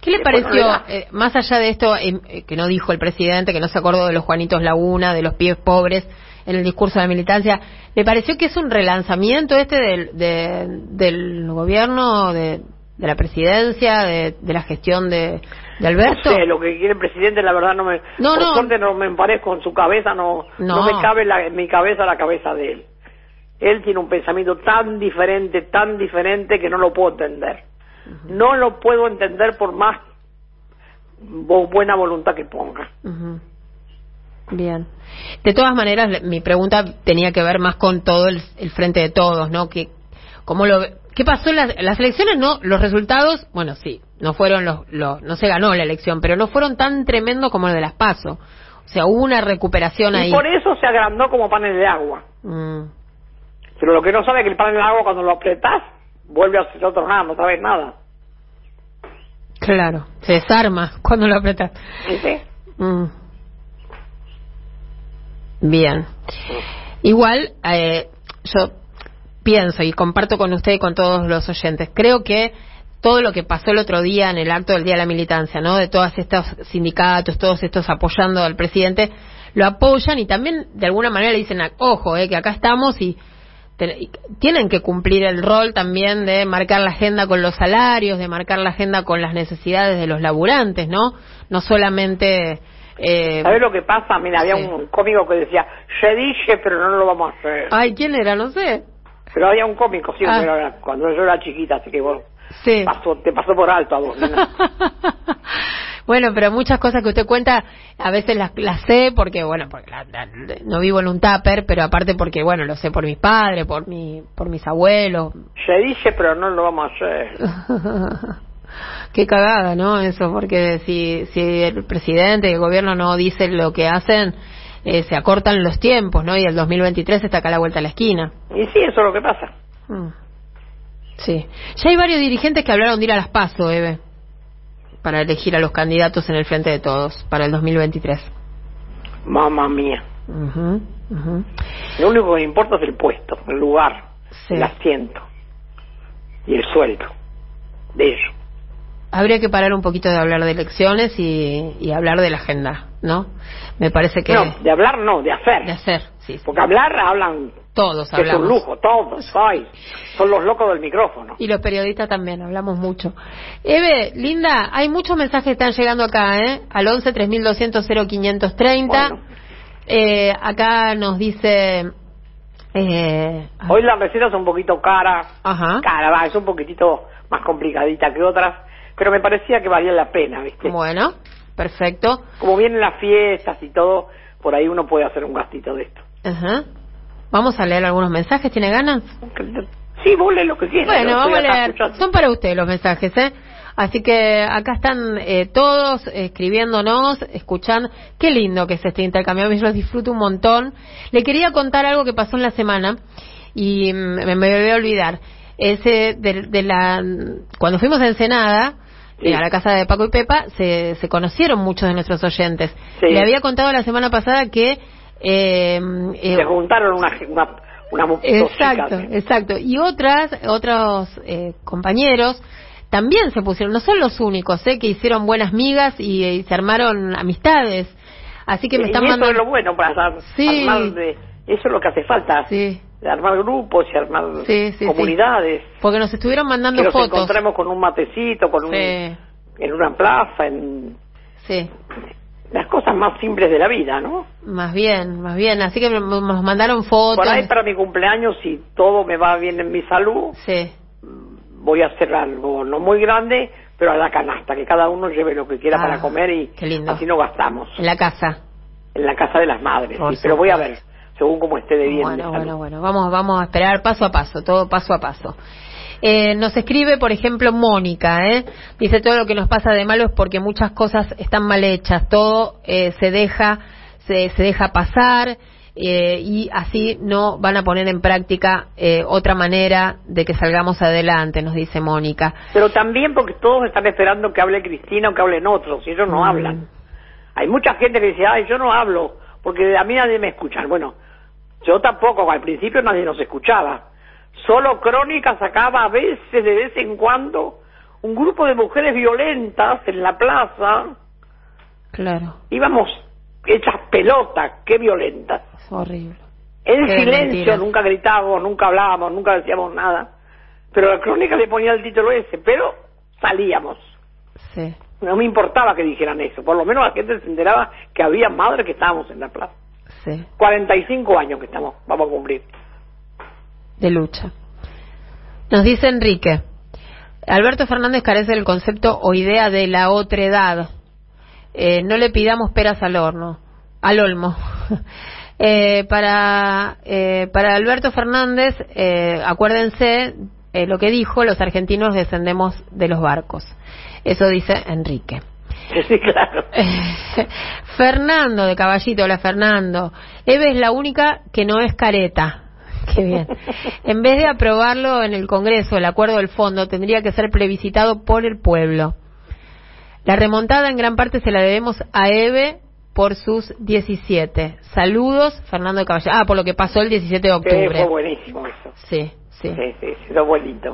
¿Qué le no pareció, eh, más allá de esto, eh, eh, que no dijo el presidente, que no se acordó de los Juanitos Laguna, de los pies pobres en el discurso de la militancia, ¿le pareció que es un relanzamiento este del, de- del gobierno, de, de la presidencia, de, de la gestión de, de Alberto? No sé, lo que quiere el presidente, la verdad no me... No, por no. suerte no me emparezco en su cabeza, no, no. No. me cabe la- en mi cabeza la cabeza de él. Él tiene un pensamiento tan diferente, tan diferente que no lo puedo entender. No lo puedo entender por más bu- buena voluntad que ponga. Bien. De todas maneras, mi pregunta tenía que ver más con todo el, el frente de todos, ¿no? Que, ¿Cómo lo ¿Qué pasó en las, las elecciones? No, los resultados, bueno, sí, no fueron los, los, no se ganó la elección, pero no fueron tan tremendos como los de las PASO. O sea, hubo una recuperación Y ahí. por eso se agrandó como panes de agua. Mm, Pero lo que no sabe es que el panel de agua cuando lo apretás, vuelve a ser otro nada, otra vez nada. claro, se desarma [LAUGHS] cuando lo apretas. ¿Viste? Mm. Bien. Igual, eh, yo pienso y comparto con usted y con todos los oyentes, creo que todo lo que pasó el otro día en el acto del Día de la Militancia, ¿no? De todos estos sindicatos, todos estos apoyando al presidente, lo apoyan y también de alguna manera le dicen, ojo, eh, que acá estamos y, te- y tienen que cumplir el rol también de marcar la agenda con los salarios, de marcar la agenda con las necesidades de los laburantes, ¿no? No solamente... Eh, ¿Sabes lo que pasa? Mira, había Sí. un cómico que decía, se dice, pero no lo vamos a hacer. Ay, ¿quién era? No sé. Pero había un cómico, sí, Ah. cuando yo era chiquita, así que vos, Sí. pasó, te pasó por alto a vos. [LAUGHS] bueno, pero muchas cosas que usted cuenta, a veces las, las sé porque, bueno, porque la- la- no vivo en un tupper, pero aparte porque, bueno, lo sé por mis padres, por mi, por mis abuelos. se dice, pero no lo vamos a hacer. [LAUGHS] Qué cagada, ¿no? Eso, porque si, si el presidente y el gobierno no dicen lo que hacen, eh, se acortan los tiempos, ¿no? Y el 2023 está acá a la vuelta a la esquina. Y sí, eso es lo que pasa. Mm. Sí. Ya hay varios dirigentes que hablaron de ir a las PASO, Eve, para elegir a los candidatos en el frente de todos para el 2023. Mamma mía. Ujú, ujú. Lo único que importa es el puesto, el lugar, Sí. el asiento y el sueldo de ellos. Habría que parar un poquito de hablar de elecciones y, y hablar de la agenda, ¿no? Me parece que... No, de hablar no, de hacer. De hacer, sí. Porque hablar hablan Todos que es un hablamos. lujo, todos, ay, son los locos del micrófono. Y los periodistas también, hablamos mucho. Eve, linda, hay muchos mensajes que están llegando acá, ¿eh? Al 11 3200 0530. Bueno. Eh, acá nos dice... Eh, Hoy la receta es un poquito cara, Ajá. cara, va, es un poquitito más complicadita que otras, pero me parecía que valía la pena, ¿viste? Bueno, perfecto. Como vienen las fiestas y todo, por ahí uno puede hacer un gastito de esto. Ajá. Vamos a leer algunos mensajes, ¿tiene ganas? Sí, vos lees lo que quieras. Bueno, vamos a leer. escuchando. Son para usted los mensajes, ¿eh? Así que acá están eh, todos escribiéndonos, escuchando. Qué lindo que es este intercambio, yo los disfruto un montón. Le quería contar algo que pasó en la semana y mm, me, me voy a olvidar. Ese de, de la cuando fuimos a Ensenada, Sí. eh, a la casa de Paco y Pepa, se, se conocieron muchos de nuestros oyentes. Sí. Le había contado la semana pasada que eh, eh, Se juntaron una, una, una Exacto, chicas. exacto. Y otras, otros eh, compañeros también se pusieron, no son los únicos, ¿eh? que hicieron buenas migas y, y se armaron amistades. Así que me y están eso mandando. es lo bueno para ar- Sí. armar de, eso es lo que hace falta Sí, de armar grupos y armar Sí, sí, comunidades porque nos estuvieron mandando que nos fotos. encontremos con un matecito con un en una plaza en sí. las cosas más simples de la vida, ¿no? Más bien, más bien. Así que nos mandaron fotos. Por ahí para mi cumpleaños, si todo me va bien en mi salud, sí. voy a hacer algo no muy grande, pero a la canasta, que cada uno lleve lo que quiera para Ah, comer y así no gastamos. En la casa. En la casa de las madres, pero voy a ver, según como esté de bien. de Bueno, salud. bueno, bueno. Vamos, vamos a esperar paso a paso, todo paso a paso. Eh, nos escribe, por ejemplo, Mónica, ¿eh? Dice todo lo que nos pasa de malo es porque muchas cosas están mal hechas, todo eh, se deja, se, se deja pasar eh, y así no van a poner en práctica eh, otra manera de que salgamos adelante, nos dice Mónica. Pero también porque todos están esperando que hable Cristina o que hablen otros, y ellos no Mm. hablan. Hay mucha gente que dice, ay, yo no hablo, porque a mí nadie me escucha. Bueno, yo tampoco, al principio nadie nos escuchaba. Solo Crónica sacaba a veces, de vez en cuando, un grupo de mujeres violentas en la plaza. Claro, Íbamos hechas pelotas, qué violentas. es horrible. En Qué silencio, nunca gritábamos, nunca hablábamos, nunca decíamos nada. Pero la crónica le ponía el título ese, pero salíamos. Sí, No me importaba que dijeran eso, por lo menos la gente se enteraba que había madres que estábamos en la plaza. Sí, 45 años que estamos, vamos a cumplir. de lucha. Nos dice Enrique, Alberto Fernández carece del concepto o idea de la otredad. Eh, no le pidamos peras al horno, al olmo. [LAUGHS] Eh, para, eh, para Alberto Fernández, eh, acuérdense eh, lo que dijo, los argentinos descendemos de los barcos. Eso dice Enrique. [LAUGHS] Sí, claro. [LAUGHS] Fernando de Caballito, hola Fernando. Eve es la única que no es careta. [LAUGHS] Qué bien. En vez de aprobarlo en el Congreso, el acuerdo del fondo tendría que ser plebiscitado por el pueblo. La remontada en gran parte se la debemos a Eve por sus 17. Saludos, Fernando de Caballito. Ah, por lo que pasó el 17 de Sí, fue octubre. buenísimo eso. Sí, sí. Sí, sí, sí,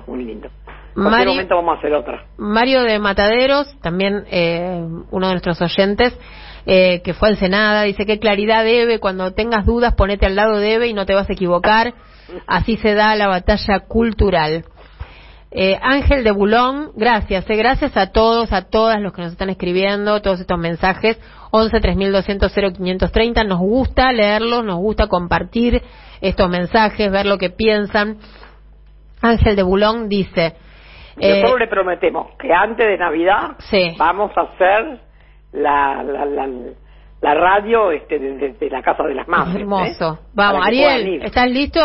muy lindo, muy lindo. En Mari- cualquier momento vamos a hacer otra. Mario de Mataderos, también eh, uno de nuestros oyentes, eh, que fue al Senada, dice que claridad debe, cuando tengas dudas ponete al lado de Eve y no te vas a equivocar, así se da la batalla cultural. Eh, Ángel de Bulón, gracias, eh, gracias a todos, a todas los que nos están escribiendo, todos estos mensajes, 11 3200 0530, nos gusta leerlos, nos gusta compartir estos mensajes, ver lo que piensan. Ángel de Bulón dice, eh, Nosotros le prometemos que antes de Navidad Sí. vamos a hacer la, la, la, la radio este, de, de- de la Casa de las Madres. ¿eh? Hermoso. Vamos, Ariel. ¿estás listo?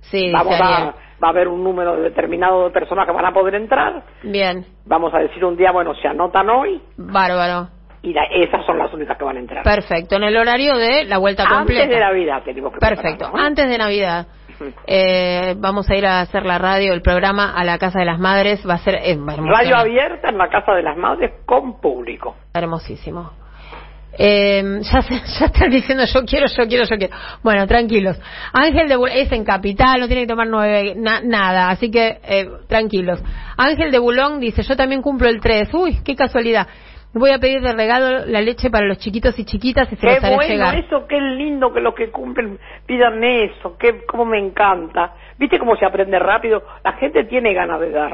Sí, Vamos dice a, va a haber un número determinado de personas que van a poder entrar. Bien, Vamos a decir un día, bueno, se anotan hoy bárbaro. y la- esas son las únicas que van a entrar. Perfecto, en el horario de la vuelta Antes completa. de Navidad tenemos que Perfecto, ¿eh? antes de Navidad. Eh, vamos a ir a hacer la radio, el programa a la Casa de las Madres. Va a ser eh. Radio abierta en la Casa de las Madres con público. Hermosísimo. Eh, ya, se- [LAUGHS] ya están diciendo yo quiero, yo quiero, yo quiero. Bueno, tranquilos. Ángel de Bulón es en Capital, no tiene que tomar nueve, na- nada, así que eh, tranquilos. Ángel de Bulón dice, yo también cumplo el 3. Uy, qué casualidad. Voy a pedir de regalo la leche para los chiquitos y chiquitas y se Qué los haré bueno llegar. eso, qué lindo que los que cumplen pidan eso, qué cómo me encanta. ¿Viste cómo se aprende rápido? La gente tiene ganas de dar.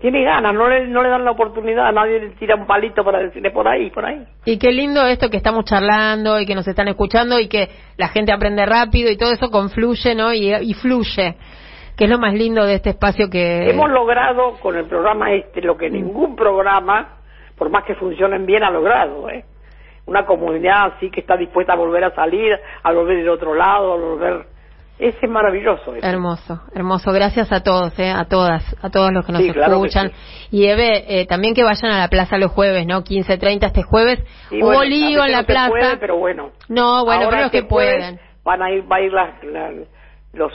Tiene ganas, no le, no le dan la oportunidad, nadie le tira un palito para decirle por ahí, por ahí. Y qué lindo esto que estamos charlando y que nos están escuchando y que la gente aprende rápido y todo eso confluye, ¿no? Y, y fluye, que es lo más lindo de este espacio que... Hemos logrado con el programa este lo que ningún programa, por más que funcionen bien, ha logrado. ¿eh? Una comunidad así que está dispuesta a volver a salir, a volver del otro lado, a volver... Ese es maravilloso. eso. Hermoso, hermoso. Gracias a todos, ¿eh? a todas, a todos los que nos Sí, claro que escuchan. sí. Y Eve, eh, también que vayan a la plaza los jueves, ¿no? 15.30 este jueves. Y Hubo bueno, lío en la no plaza. puede, pero bueno. No, bueno, Ahora pero los que pueden. Van a ir, va a ir las- la- los,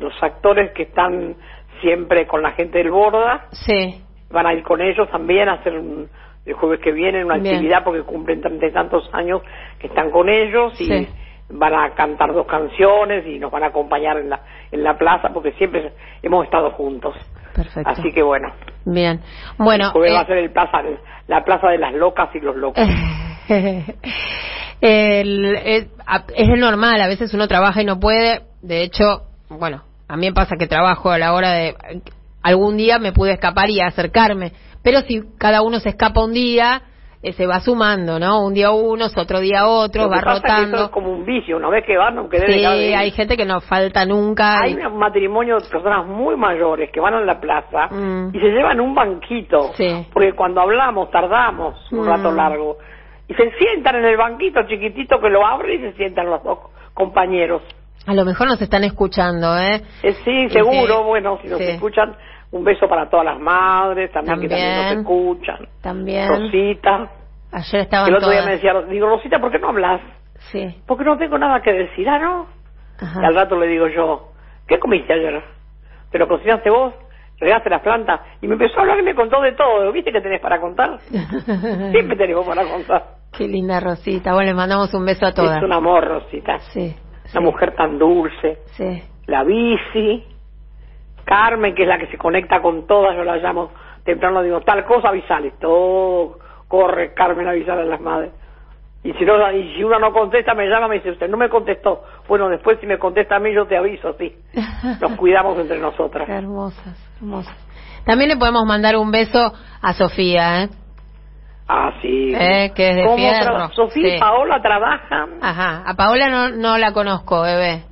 los actores que están siempre con la gente del Borda, Sí, van a ir con ellos también a hacer un, el jueves que viene una Bien. actividad porque cumplen treinta y tantos años que están con ellos y Sí. van a cantar dos canciones y nos van a acompañar en la, en la plaza porque siempre hemos estado juntos. perfecto. Así que bueno, Bien. Bueno, el jueves va eh, a ser el plaza, la plaza de las locas y los locos. [LAUGHS] El- es, a- es normal, a veces uno trabaja y no puede. De hecho, bueno, a mí me pasa que trabajo a la hora de. Algún día me pude escapar y acercarme. Pero si cada uno se escapa un día, eh, se va sumando, ¿no? Un día unos, otro día que va rotando. eso es como un vicio, una vez que van, aunque debe Sí, de hay gente que no falta nunca. Hay y- un matrimonio de personas muy mayores que van a la plaza Mm. y se llevan un banquito, Sí. porque cuando hablamos tardamos un Mm. rato largo, y se sientan en el banquito chiquitito que lo abre y se sientan los dos compañeros. A lo mejor nos están escuchando, ¿eh? Eh, sí, seguro, sí, bueno, si nos sí. escuchan, un beso para todas las madres, también, que también nos escuchan. También. Rosita, Ayer estaban el otro día me decía, digo, Rosita, ¿por qué no hablas? Sí. Porque no tengo nada que decir, ¿ah, no? Ajá. Y al rato le digo yo, ¿qué comiste ayer? ¿Te lo cocinaste vos? ¿Regaste las plantas? Y me empezó a hablar y me contó de todo. ¿Viste que tenés para contar? [LAUGHS] Siempre tenemos para contar. Qué linda Rosita. Bueno, le mandamos un beso a todas. Es un amor, Rosita. Sí. Una mujer tan dulce. Sí. La bici. Carmen, que es la que se conecta con todas, yo la llamo temprano, digo, tal cosa, avisale. Todo corre, Carmen, a avisar a las madres. Y si, no, y si una no contesta, me llama, me dice, usted no me contestó. Bueno, después si me contesta a mí, yo te aviso, sí. [LAUGHS] Nos cuidamos entre nosotras. Qué hermosas, hermosas. También le podemos mandar un beso a Sofía, ¿eh? Ah, sí. Eh, que es de ¿Cómo fierro. tra- Sofía y. Paola trabajan. Ajá. A Paola no, no la conozco, bebé.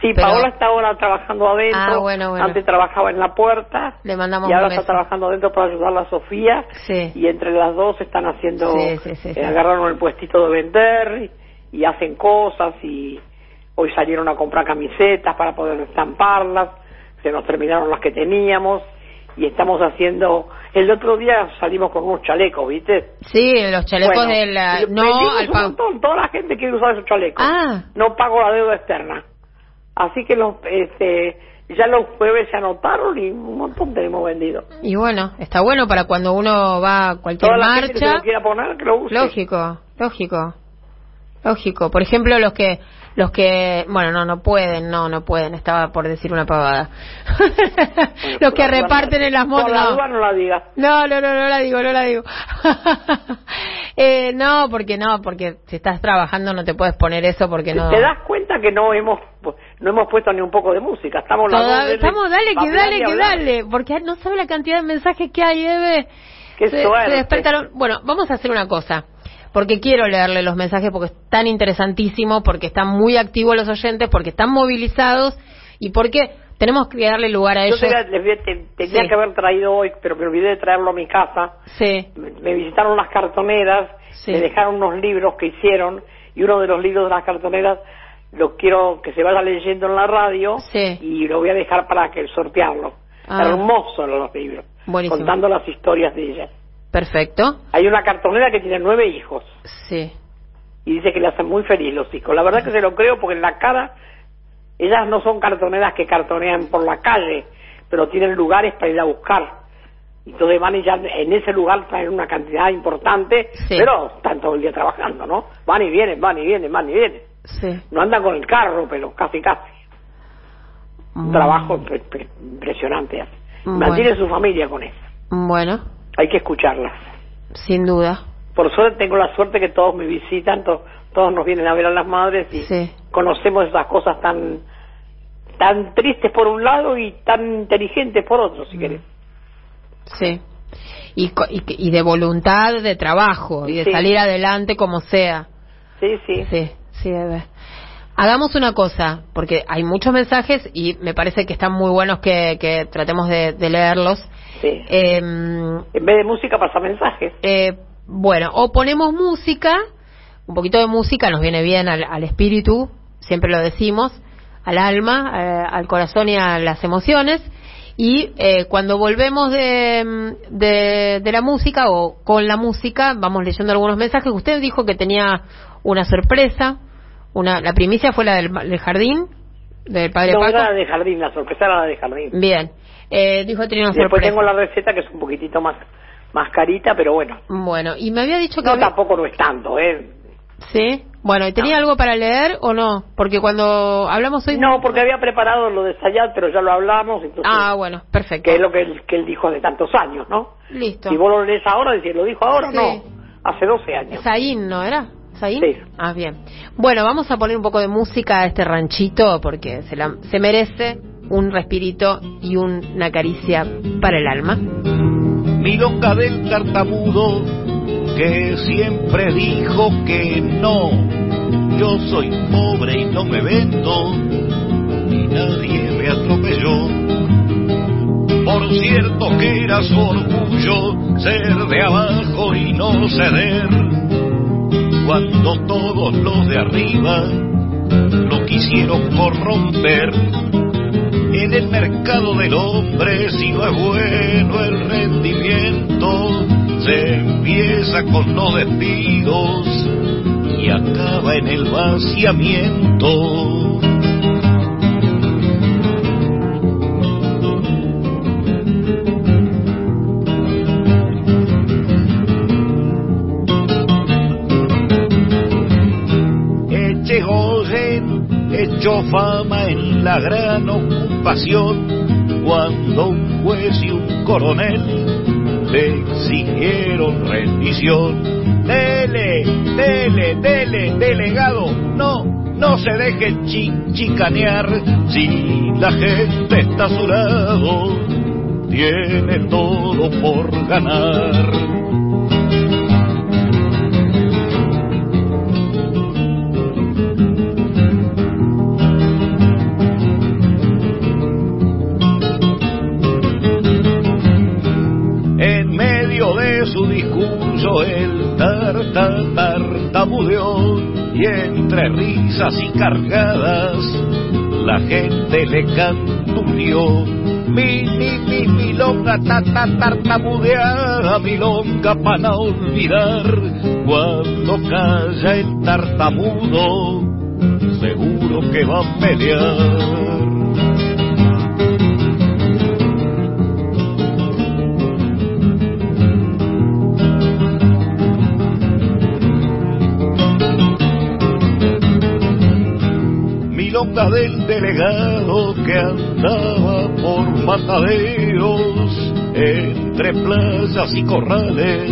Sí, pero- Paola está ahora trabajando adentro. Ah, bueno, bueno. Antes trabajaba en la puerta. Le mandamos y ahora un beso. está trabajando adentro para ayudarla a Sofía. Sí. Y entre las dos están haciendo. Sí, sí, sí, eh, agarraron el puestito de vender y, y hacen cosas. Y hoy salieron a comprar camisetas para poder estamparlas. Se nos terminaron las que teníamos. Y estamos haciendo. El otro día salimos con unos chalecos, ¿viste? Sí, los chalecos Bueno, de la... No, al toda la gente quiere usar esos chalecos. Ah. No pago la deuda externa. Así que los, este, ya los jueves se anotaron y un montón tenemos vendido. Y bueno, está bueno para cuando uno va a cualquier Toda la gente que se marcha. lo quiera poner, que lo use. Lógico, lógico. Lógico. Por ejemplo, los que los que, bueno, no, no pueden, no, no pueden, estaba por decir una pavada. Los que la reparten no- en las la motos. no la digas. No, no, no, no la digo, no la digo. [LAUGHS] eh, no, porque no, porque si estás trabajando no te puedes poner eso porque no. ¿Te das cuenta que no hemos no hemos puesto ni un poco de música? Estamos Toda- desde estamos, dale, que dale, que dale, porque no sabe la cantidad de mensajes que hay, Eve. Qué se, suerte. se despertaron. Bueno, vamos a hacer una cosa, porque quiero leerle los mensajes porque es tan interesantísimo, porque están muy activos los oyentes, porque están movilizados y porque tenemos que darle lugar a Yo ellos. te, les voy a- te- tenía Sí. que haber traído hoy, pero me olvidé de traerlo a mi casa. Sí, me me visitaron las cartoneras, Sí. me dejaron unos libros que hicieron y uno de los libros de las cartoneras lo quiero que se vaya leyendo en la radio Sí. y lo voy a dejar para que sortearlo. Ah. Hermosos los libros, Buenísimo. contando las historias de ellas. Perfecto. Hay una cartonera que tiene nueve hijos Sí, y dice que le hacen muy feliz los hijos. La verdad que se lo creo porque en la cara ellas no son cartoneras que cartonean por la calle, pero tienen lugares para ir a buscar. Entonces van y ya en ese lugar traen una cantidad importante, Sí. pero están todo el día trabajando, ¿no? Van y vienen, van y vienen, van y vienen. sí. No andan con el carro, pero casi casi. Un Mm, trabajo impre- impre- impresionante. Bueno. Mantiene su familia con eso. Bueno, Hay que escucharlas. sin duda. Por suerte tengo la suerte que todos me visitan, to- todos nos vienen a ver a las madres y Sí. conocemos esas cosas tan tan tristes por un lado y tan inteligentes por otro, si querés. Sí. Y, co- y, y de voluntad de trabajo y de Sí. salir adelante como sea. Sí, sí. Sí, sí, bebé. Hagamos una cosa, porque hay muchos mensajes y me parece que están muy buenos que, que tratemos de, de leerlos. Sí. Eh, En vez de música pasa mensajes. eh, bueno, o ponemos música, un poquito de música nos viene bien al, al espíritu, siempre lo decimos, al alma, eh, al corazón y a las emociones. Y eh, cuando volvemos de, de, de la música o con la música, vamos leyendo algunos mensajes. Usted dijo que tenía una sorpresa. Una, la primicia fue la del, del jardín, del padre No, Paco. era la de jardín, la sorpresa era la de jardín. Bien. Eh, dijo que tenía una Después sorpresa. tengo la receta que es un poquitito más más carita, pero bueno. Bueno, y me había dicho que... No, había- tampoco no es tanto, ¿eh? Sí. Bueno, ¿y tenía algo para leer o no? Porque cuando hablamos hoy... No, porque había preparado lo de Sayat, pero ya lo hablamos, entonces, Ah, bueno, perfecto. que es lo que él, que él dijo de tantos años, ¿no? Listo. Si vos lo lees ahora, decís, ¿lo dijo ahora? Sí. No, hace 12 años. Saín, ¿no era? ¿Saín? Sí. Ah, bien. Bueno, vamos a poner un poco de música a este ranchito porque se, la- se merece un respirito y una caricia para el alma. milonga del tartamudo que siempre dijo que no. Yo soy pobre y no me vendo, y nadie me atropelló. Por cierto que era su orgullo ser de abajo y no ceder, cuando todos los de arriba lo quisieron corromper. En el mercado del hombre, si no es bueno el rendimiento, se empieza con los despidos y acaba en el vaciamiento. Ocupación cuando un juez y un coronel le exigieron rendición. Dele, dele, dele, delegado, no, no se deje chi chicanear si la gente está a su lado, tiene todo por ganar. Y cargadas la gente le cantuleó. Mi, mi, mi, milonga, ta, ta, tartamudeada, milonga para olvidar. Cuando calla el tartamudo, seguro que va a pelear. Mataderos entre plazas y corrales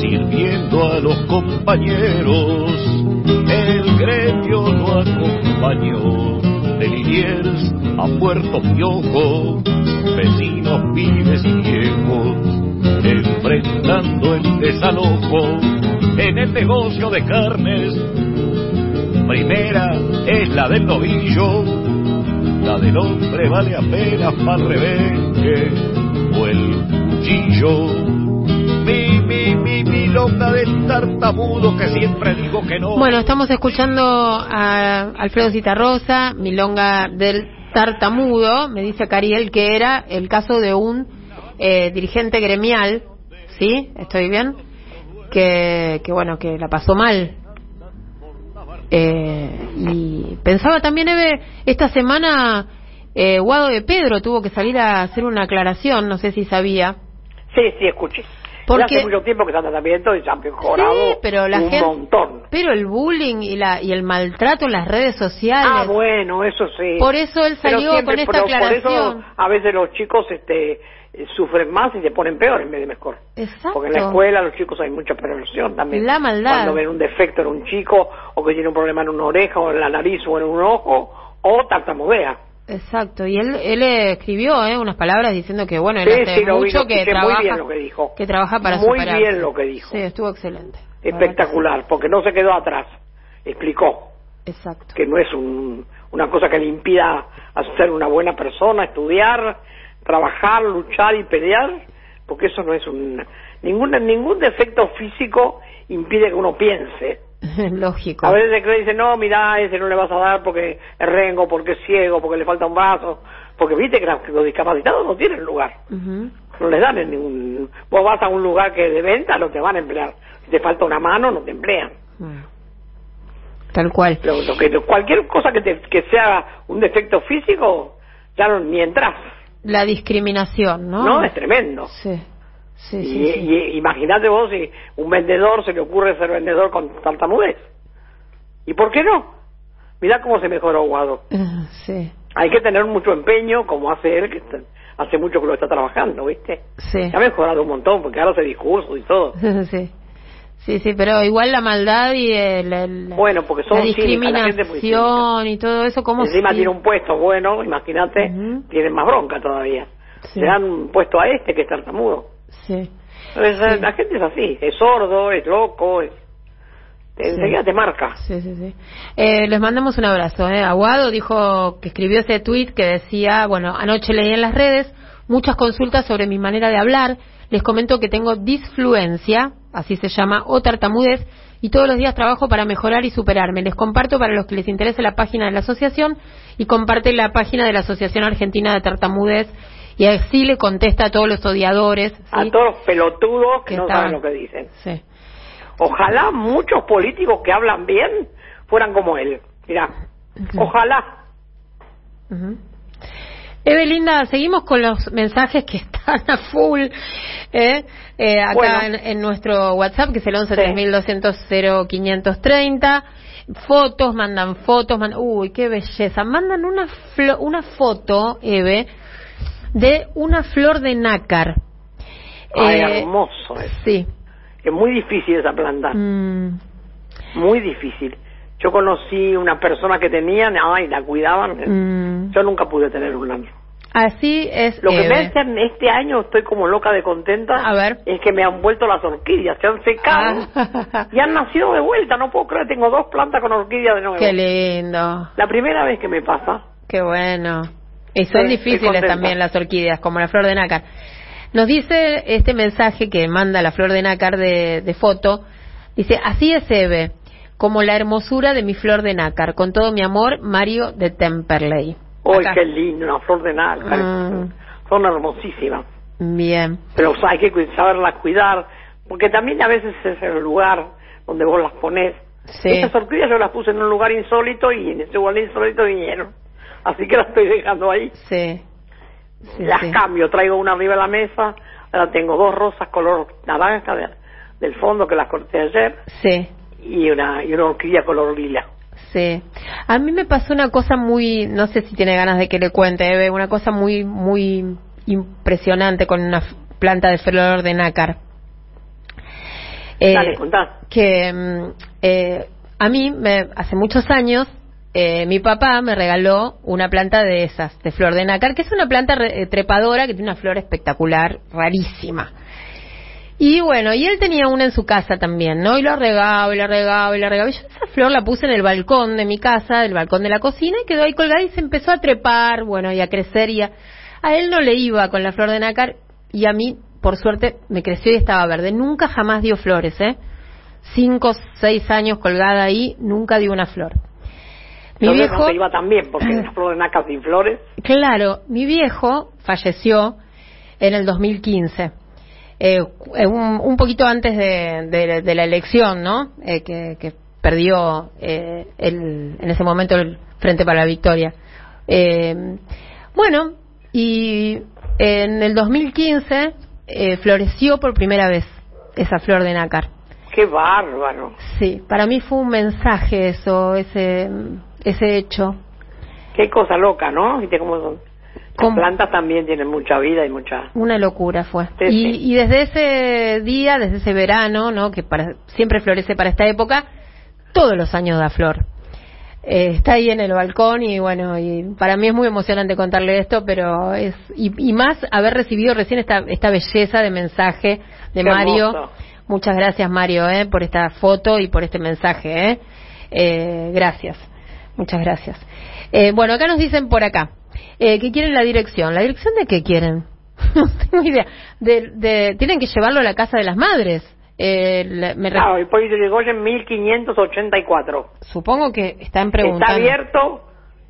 sirviendo a los compañeros. El gremio lo acompañó de Liniers a Puerto Piojo, vecinos, pibes y viejos, enfrentando el desalojo en el negocio de carnes primera es la del novillo, la del hombre vale apenas para rebenque o el cuchillo. Mi, mi, mi, milonga del tartamudo que siempre digo que no. Bueno, estamos escuchando a Alfredo Citarrosa, Milonga del Tartamudo, me dice Cariel que era el caso de un eh, dirigente gremial, ¿sí? ¿Estoy bien? Que, que bueno, que la pasó mal eh, y pensaba también, Eve, esta semana eh, Guado de Pedro tuvo que salir a hacer una aclaración, no sé si sabía. Sí, sí, escuché. Porque- hace mucho tiempo que está en tratamiento y se ha mejorado Sí, pero la un gente- montón. Pero el bullying y, la, y el maltrato en las redes sociales. Ah, bueno, eso sí. Por eso él salió siempre- con esta pero Por aclaración. eso a veces los chicos este, sufren más y se ponen peor en vez de mejor. Exacto. Porque en la escuela los chicos hay mucha perversión también. La maldad. Cuando ven un defecto en un chico o que tiene un problema en una oreja o en la nariz o en un ojo o tartamudea. Exacto, y él, él escribió eh, unas palabras diciendo que, bueno, él Sí, hace sí, lo vi, mucho que muy trabaja, bien lo que dijo. que trabaja para Muy superarse. bien lo que dijo. Sí, estuvo excelente. Espectacular, porque no se quedó atrás. Explicó. Exacto. que no es un- una cosa que le impida a ser una buena persona, estudiar, trabajar, luchar y pelear, porque eso no es un ningún ningún defecto físico impide que uno piense. [LAUGHS] Lógico. A veces que dice, no, mira, ese no le vas a dar porque es rengo, porque es ciego, porque le falta un brazo, porque viste que los discapacitados no tienen lugar, no les dan en ningún... Vos vas a un lugar que es de venta, no te van a emplear. Si te falta una mano, no te emplean. Mm. Tal cual. Lo- lo que- cualquier cosa que, te- que sea un defecto físico, ya no, ni entras. La discriminación, ¿no? ¿no? Es tremendo. Sí, sí, y, sí. sí. y imagínate vos si un vendedor se le ocurre ser vendedor con tartamudez. ¿Y por qué no? Mirá cómo se mejoró Guado. [LAUGHS] Ah, sí, Hay que tener mucho empeño, como hace él, que está- hace mucho que lo está trabajando, ¿viste? sí. Ha mejorado un montón, porque ahora hace discursos y todo. [LAUGHS] sí. Sí, sí, pero igual la maldad y el, el- Bueno, porque son la cínicas, la discriminación y todo eso, ¿cómo Encima sí? tiene un puesto bueno, imagínate, Ujú. tienen más bronca todavía. Sí. Le dan un puesto a este que es tartamudo. Sí. La gente es así, es sordo, es loco, es... enseguida te marca. Sí, sí, sí. Eh, les mandamos un abrazo. ¿eh? Aguado dijo que escribió ese tweet que decía, bueno, anoche leí en las redes muchas consultas sobre mi manera de hablar. Les comento que tengo disfluencia, así se llama, o tartamudez, y todos los días trabajo para mejorar y superarme. Les comparto para los que les interese la página de la asociación y comparte la página de la Asociación Argentina de Tartamudez y así le contesta a todos los odiadores. A todos los pelotudos que Que no saben lo que dicen. Sí. Ojalá muchos políticos que hablan bien fueran como él. Mira, ojalá. Evelinda, seguimos con los mensajes que están a full ¿eh? Eh, acá Bueno. en, en nuestro WhatsApp, que es el 11 Sí. 3200 0530. Fotos, mandan fotos, uy, qué belleza. Mandan una, flo- una foto, Eve, de una flor de nácar. Ay, Eh, hermoso es. Sí. Es muy difícil esa planta. Mm, Muy difícil. Yo conocí una persona que tenían, ay, la cuidaban. mm. Yo nunca pude tener una. Así es. Lo que Eve. me hacen este año, estoy como loca de contenta, A ver. es que me han vuelto las orquídeas, se han secado Ah. y han nacido de vuelta. No puedo creer, tengo dos plantas con orquídeas de nuevo. Qué lindo. La primera vez que me pasa. Qué bueno. Y son estoy difíciles también las orquídeas, como la flor de nácar. Nos dice este mensaje que manda la flor de nácar de, de foto. Dice, así es Eve, como la hermosura de mi flor de nácar. Con todo mi amor, Mario de Temperley. ¡Uy, Acá. qué lindo! Una flor de nácar. Mm. Son hermosísimas. Bien. Pero o sea, hay que saberlas cuidar, porque también a veces es el lugar donde vos las ponés. Sí. Estas orquídeas yo las puse en un lugar insólito y en ese lugar insólito vinieron. Así que las estoy dejando ahí. Sí. Sí, las sí. cambio, traigo una arriba de la mesa, ahora tengo dos rosas color naranja de- del fondo que las corté ayer Sí. Y una, y una orquídea color lila. Sí. A mí me pasó una cosa muy, no sé si tiene ganas de que le cuente, Eve, una cosa muy, muy impresionante con una planta de flor de nácar. Eh, Dale, contá. que mm, eh, a mí, me, hace muchos años, eh, mi papá me regaló una planta de esas, de flor de nácar, que es una planta re- eh, trepadora que tiene una flor espectacular, rarísima. Y bueno, y él tenía una en su casa también, ¿no? Y la regaba, y la regaba, y la regaba. Y yo esa flor la puse en el balcón de mi casa, el balcón de la cocina, y quedó ahí colgada y se empezó a trepar, bueno, y a crecer. Y a, a él no le iba con la flor de nácar, y a mí, por suerte, me creció y estaba verde. Nunca jamás dio flores, ¿eh? Cinco, seis años colgada ahí, nunca dio una flor. Mi Entonces viejo... no te iba tan bien, porque [LAUGHS] la flor de nácar sin flores, Claro, mi viejo falleció en el 2015, eh, un, un poquito antes de, de- de la elección, ¿no? Eh, que, que perdió eh, el- en ese momento el Frente para la Victoria. Eh, bueno, y en el 2015 eh, floreció por primera vez esa flor de nácar. qué bárbaro. Sí, para mí fue un mensaje eso, ese, ese hecho. Qué cosa loca, ¿no? ¿Viste cómo son? Las plantas también tienen mucha vida y mucha... Una locura fue. Sí, y, sí. y desde ese día, desde ese verano, ¿no? que para, siempre florece para esta época, todos los años da flor. Eh, está ahí en el balcón y bueno, y para mí es muy emocionante contarle esto, pero es y, y más haber recibido recién esta, esta belleza de mensaje de Qué Mario. hermoso. Muchas gracias Mario, eh, por esta foto y por este mensaje. Eh. Eh, gracias, muchas gracias. Eh, bueno, acá nos dicen por acá eh, que quieren la dirección. ¿La dirección de qué quieren? [LAUGHS] no tengo idea. De, de- tienen que llevarlo a la casa de las madres. Eh, le- me Claro, Hipólito Yrigoyen 1584. Supongo que están preguntando. Está abierto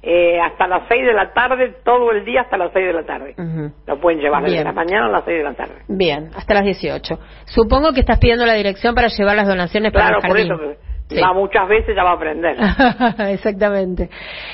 eh, hasta las 6 de la tarde, todo el día hasta las 6 de la tarde. Ujú. Lo pueden llevar desde Bien. la mañana a las 6 de la tarde. Bien, hasta las 18. Supongo que estás pidiendo la dirección para llevar las donaciones para Claro, el por jardín. eso que Sí. va muchas veces ya va a aprender. [LAUGHS] Exactamente.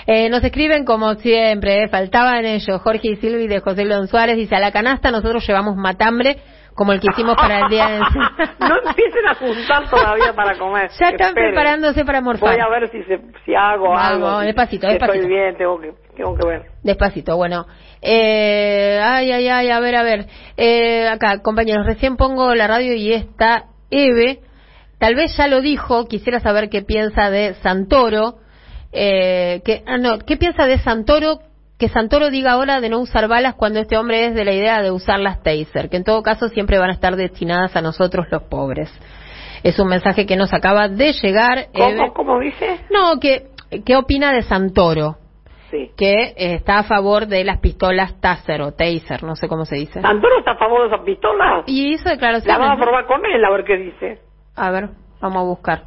Eh, nos escriben como siempre, eh, faltaban ellos, Jorge y Silvi de José León Suárez, dice, a la canasta nosotros llevamos matambre como el que hicimos para el día de... [LAUGHS] [LAUGHS] no empiecen a juntar todavía para comer. Ya están Esperen. preparándose para morfar. Voy a ver si, se, si hago Vamos, algo. si- despacito, si despacito. Estoy bien, tengo que, tengo que ver. Despacito, bueno. Eh, ay, ay, ay, a ver, a ver. Eh, acá, compañeros, recién pongo la radio y está Eve. Tal vez ya lo dijo, quisiera saber qué piensa de Santoro. Eh, que, ah, no, ¿qué piensa de Santoro que Santoro diga ahora de no usar balas cuando este hombre es de la idea de usar las taser, que en todo caso siempre van a estar destinadas a nosotros los pobres. Es un mensaje que nos acaba de llegar. ¿Cómo, ¿Cómo dice? No, que, ¿qué opina de Santoro? Sí. Que eh, está a favor de las pistolas Taser o Taser, no sé cómo se dice. ¿Santoro está a favor de esas pistolas? Y hizo declaraciones. La vamos a probar con él a ver qué dice. A ver, vamos a buscar.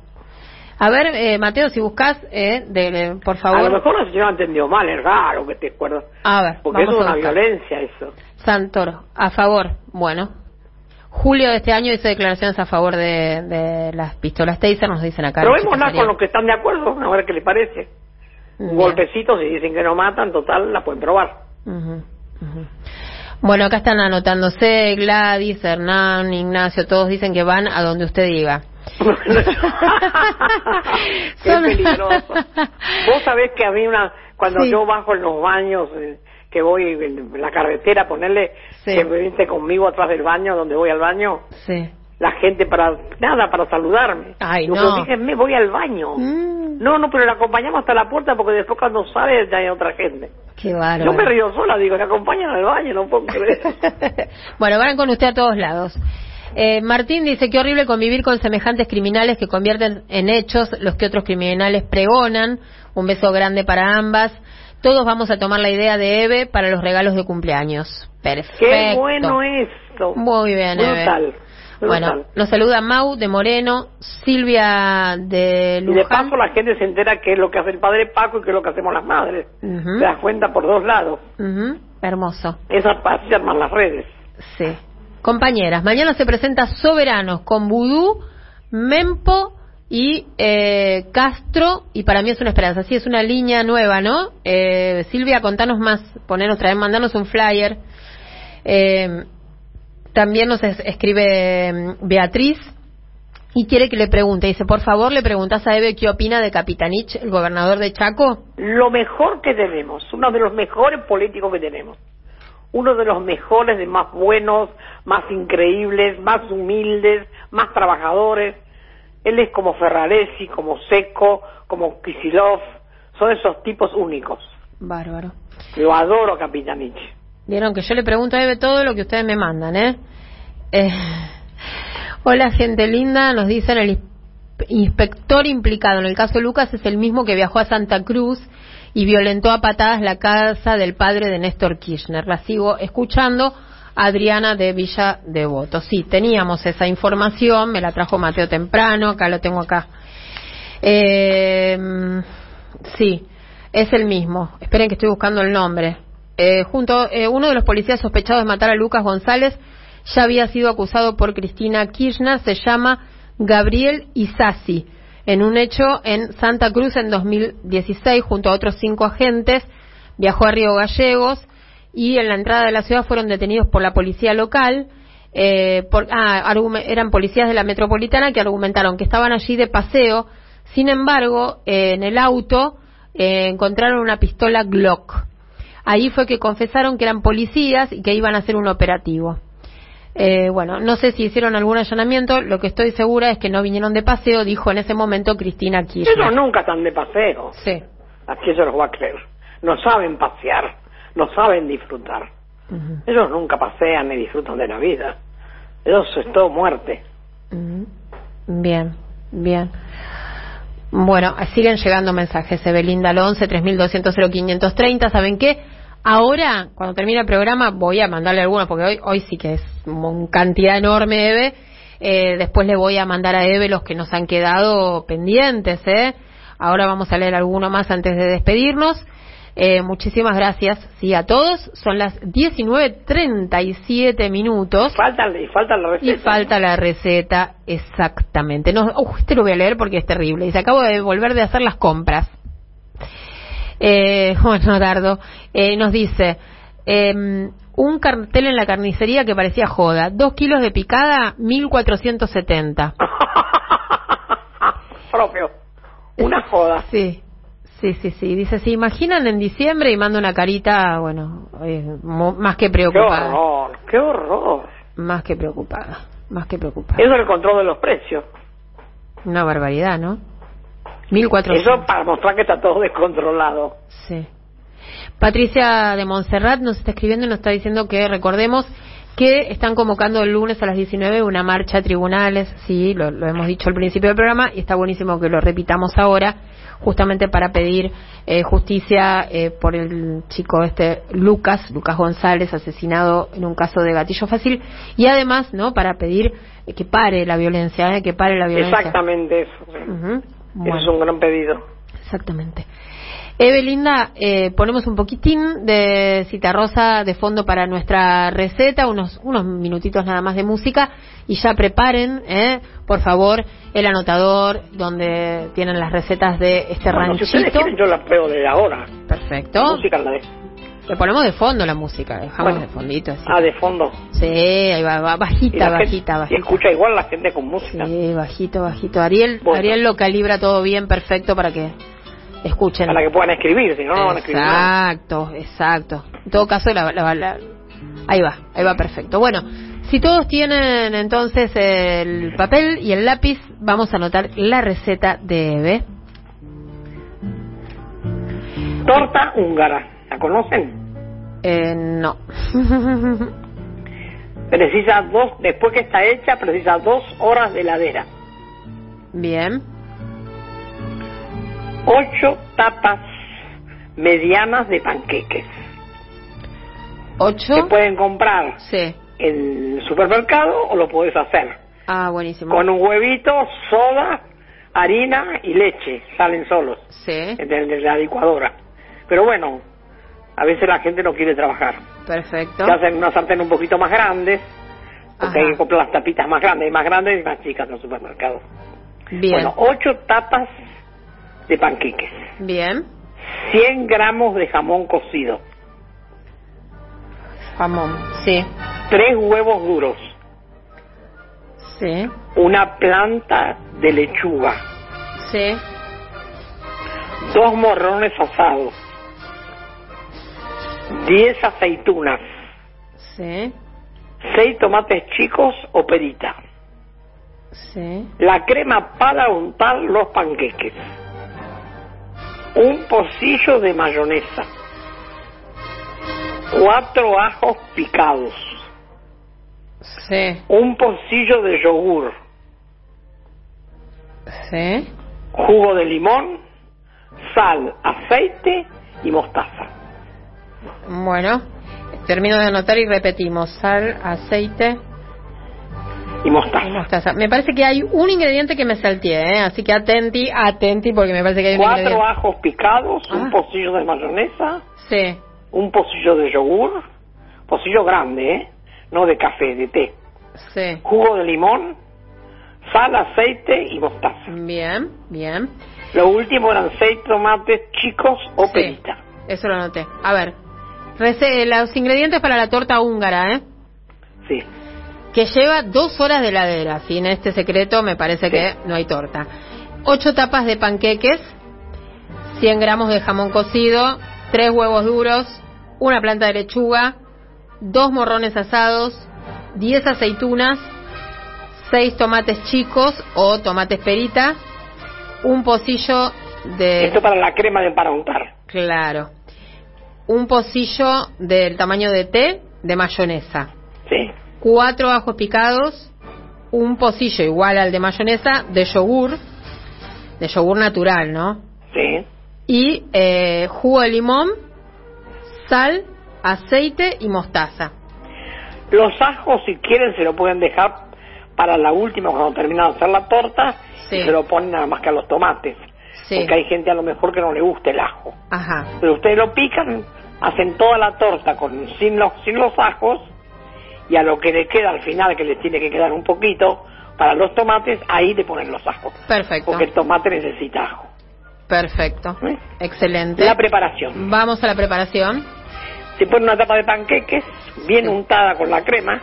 A ver, eh, Mateo, si buscas, eh, de, de- por favor. A lo mejor la señora entendió mal, es raro que te acuerdas. A ver, Porque eso vamos es a una buscar. violencia, eso. Santoro, a favor. Bueno. Julio de este año hizo declaraciones a favor de, de las pistolas Taser, nos dicen acá. Chico con los que están de acuerdo, a ver qué le parece. Un golpecito, si dicen que no matan, total, la pueden probar. Ujú, ujú. Bueno, acá están anotándose Gladys, Hernán, Ignacio, todos dicen que van a donde usted diga. [LAUGHS] Qué Son- peligroso. Vos sabés que a mí una, cuando Sí. yo bajo en los baños, eh, que voy en la carretera ponerle, Sí. que me viste conmigo atrás del baño, donde voy al baño, Sí. La gente para, nada, para saludarme. Ay, no. voy al baño. Mm, No, no, pero la acompañamos hasta la puerta porque después cuando sale ya hay otra gente. qué bárbaro. Yo me río sola, digo, la acompañan al baño, no puedo creer. [LAUGHS] [LAUGHS] bueno, van con usted a todos lados. Eh, Martín dice que horrible convivir con semejantes criminales que convierten en hechos los que otros criminales pregonan. Un beso grande para ambas. Todos vamos a tomar la idea de Eve para los regalos de cumpleaños. Perfecto. Qué bueno esto. Muy bien, Eve. Bueno, nos saluda Mau de Moreno, Silvia de Y de Luján. paso la gente se entera qué es lo que hace el padre Paco y qué es lo que hacemos las madres. Se das cuenta por dos lados. Ujú, Hermoso. Esas así se arman las redes. Sí. Compañeras, mañana se presenta Soberanos con Vudú, Mempo y eh, Castro, y para mí es una esperanza. Sí, es una línea nueva, ¿no? Eh, Silvia, contanos más, ponernos, traer, mandarnos un flyer. Eh, también nos es- escribe mm, Beatriz y quiere que le pregunte. Dice, por favor, le preguntas a Eve qué opina de Capitanich, el gobernador de Chaco. Lo mejor que tenemos, uno de los mejores políticos que tenemos. Uno de los mejores, de más buenos, más increíbles, más humildes, más trabajadores. Él es como Ferraresi, como Seco, como Kisilov. Son esos tipos únicos. Bárbaro. Lo adoro, Capitanich. Vieron que yo le pregunto a Eve todo lo que ustedes me mandan, ¿eh? Eh, Hola, gente linda. Nos dicen el ins- inspector implicado en el caso Lucas es el mismo que viajó a Santa Cruz y violentó a patadas la casa del padre de Néstor Kirchner. La sigo escuchando. Adriana de Villa Devoto. Sí, teníamos esa información, me la trajo Mateo temprano, acá lo tengo acá. Eh, sí, es el mismo. Esperen que estoy buscando el nombre. Eh, junto, eh, uno de los policías sospechados de matar a Lucas González ya había sido acusado por Cristina Kirchner, se llama Gabriel Isasi, en un hecho en Santa Cruz en 2016 junto a otros cinco agentes, viajó a Río Gallegos y en la entrada de la ciudad fueron detenidos por la policía local. eh, ah, eran policías de la metropolitana que argumentaron que estaban allí de paseo. Sin embargo, eh, en el auto encontraron una pistola Glock. Ahí fue que confesaron que eran policías y que iban a hacer un operativo. Eh, bueno, no sé si hicieron algún allanamiento, lo que estoy segura es que no vinieron de paseo, dijo en ese momento Cristina Ellos Kirchner. nunca están de paseo. Sí. Así se los va a creer. No saben pasear, no saben disfrutar. Ellos nunca pasean ni disfrutan de la vida. Ellos es todo muerte. Bien, bien. Bueno, siguen llegando mensajes. Evelinda al 11 3200 0530. ¿Saben qué? Ahora, cuando termine el programa, voy a mandarle algunos, porque hoy, hoy sí que es una cantidad enorme, Eve. Eh, después le voy a mandar a Eve los que nos han quedado pendientes, ¿eh? Ahora vamos a leer alguno más antes de despedirnos. Eh, muchísimas gracias, sí, a todos. Son las 19.37 minutos. Falta, y falta la receta. Y falta la receta, exactamente. No, uh, este lo voy a leer porque es terrible. Dice, acabo de volver de hacer las compras. Eh, [LAUGHS] bueno, Dardo, eh, nos dice, eh, un cartel en la carnicería que parecía joda. Dos kilos de picada, 1470. [LAUGHS] Propio. Una joda. Sí, sí, sí, sí. Dice, ¿se imaginan en diciembre? Y manda una carita, bueno, eh, más que Qué preocupada. horror, qué horror. Más que preocupada. Más que preocupada. Eso es el control de los precios. Una barbaridad, ¿no? 1400. Eso para mostrar que está todo descontrolado. Sí. Patricia de Montserrat nos está escribiendo y nos está diciendo que recordemos que están convocando el lunes a las 19 una marcha a tribunales, sí, lo, lo hemos dicho al principio del programa y está buenísimo que lo repitamos ahora, justamente para pedir eh, justicia eh, por el chico este Lucas, Lucas González, asesinado en un caso de gatillo fácil y además, ¿no? Para pedir que pare la violencia, ¿eh? que pare la violencia. Exactamente eso. Eso es un gran pedido. Exactamente. Evelinda, eh, ponemos un poquitín de citarrosa de fondo para nuestra receta, unos, unos minutitos nada más de música y ya preparen, eh, por favor, el anotador donde tienen las recetas de este Bueno, si ustedes quieren, yo las veo desde ahora. Perfecto. La música la de... Le ponemos de fondo la música, dejamos Bueno. de fondito. Así. Ah, de fondo. Sí, ahí va, va Y bajita, gente- bajita, y bajita. escucha igual la gente con música. Sí, bajito, bajito. Ariel, Bueno. Ariel lo calibra todo bien, perfecto para que escuchen. Para que puedan escribir, si no, no van a escribir. Exacto, exacto. En todo caso, la, la- la- ahí va, ahí va perfecto. Bueno, si todos tienen entonces el papel y el lápiz, vamos a anotar la receta de Eve. Torta húngara. ¿La conocen? Eh, no. [LAUGHS] Precisa dos, después que está hecha, precisa dos horas de heladera. Bien, Ocho tapas medianas de panqueques. Se ocho. pueden comprar Sí. en el supermercado o lo puedes hacer. Ah, buenísimo. Con un huevito, soda, harina y leche. Salen solos Sí, de, de la licuadora. Pero bueno, a veces la gente no quiere trabajar. perfecto. Se hacen una sartén un poquito más grandes, porque Ajá. hay que comprar las tapitas más grandes, más grandes y más chicas en el supermercado. Bien, Bueno, ocho tapas de panqueques, bien. 100 gramos de jamón cocido, Jamón. Sí, tres huevos duros, sí, una planta de lechuga, sí. dos morrones asados, 10 aceitunas, Sí, seis tomates chicos o perita, sí. la crema para untar los panqueques, un pocillo de mayonesa, cuatro ajos picados, Sí, un pocillo de yogur, sí. jugo de limón, sal, aceite y mostaza. Bueno, termino de anotar y repetimos. Sal, aceite Y y mostaza. mostaza. Me parece que hay un ingrediente que me salteé, ¿eh? así que atenti, atenti, porque me parece que hay un Cuatro ingrediente. ajos picados, Ah. un pocillo de mayonesa, Sí, un pocillo de yogur, pocillo grande, ¿eh? No de café, de té. sí. Jugo de limón, sal, aceite y mostaza. Bien, bien. Lo último eran seis tomates chicos o Sí, perita. Eso lo anoté. A ver, rece- los ingredientes para la torta húngara, ¿eh? Sí. que lleva dos horas de heladera. Sin este secreto me parece que no hay torta. Ocho tapas de panqueques, 100 gramos de jamón cocido, tres huevos duros, una planta de lechuga, dos morrones asados, 10 aceitunas, seis tomates chicos o tomates perita, un pocillo de... Esto para la crema de para untar. Claro. Un pocillo del tamaño de té de mayonesa Sí. cuatro ajos picados, un pocillo igual al de mayonesa de yogur, de yogur natural, ¿no? Sí. Y eh, jugo de limón, sal, aceite y mostaza. Los ajos, si quieren, se lo pueden dejar para la última, cuando terminan de hacer la torta, Sí. y se lo ponen nada más que a los tomates. Sí. Porque hay gente a lo mejor que no le gusta el ajo. Ajá. Pero ustedes lo pican, hacen toda la torta con sin los, sin los ajos, y a lo que le queda al final, que les tiene que quedar un poquito, para los tomates, ahí le ponen los ajos. Perfecto. Porque el tomate necesita ajo. Perfecto. ¿Eh? Excelente. La preparación. Vamos a la preparación. Se pone una tapa de panqueques, bien Sí. untada con la crema,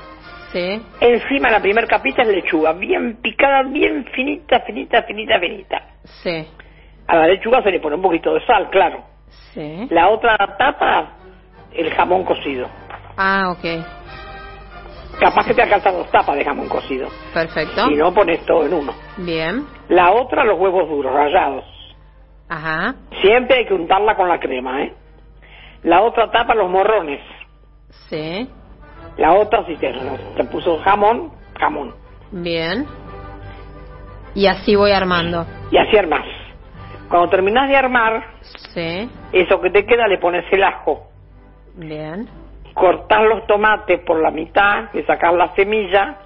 Sí. Encima la primera capita es lechuga, bien picada, bien finita, finita, finita, finita. Sí. A la lechuga se le pone un poquito de sal, claro. Sí. La otra tapa, el jamón cocido. Ah, ok. Capaz que te alcanzan dos tapas de jamón cocido. Perfecto. Si no, pones todo en uno. Bien. La otra, los huevos duros, rallados. Ajá. Siempre hay que untarla con la crema, ¿eh? La otra tapa los morrones. Sí. La otra si te, te puso jamón, jamón. Bien. Y así voy armando. Y así armás. Cuando terminás de armar, Sí. eso que te queda le pones el ajo. Bien. Cortás los tomates por la mitad, le sacás la semilla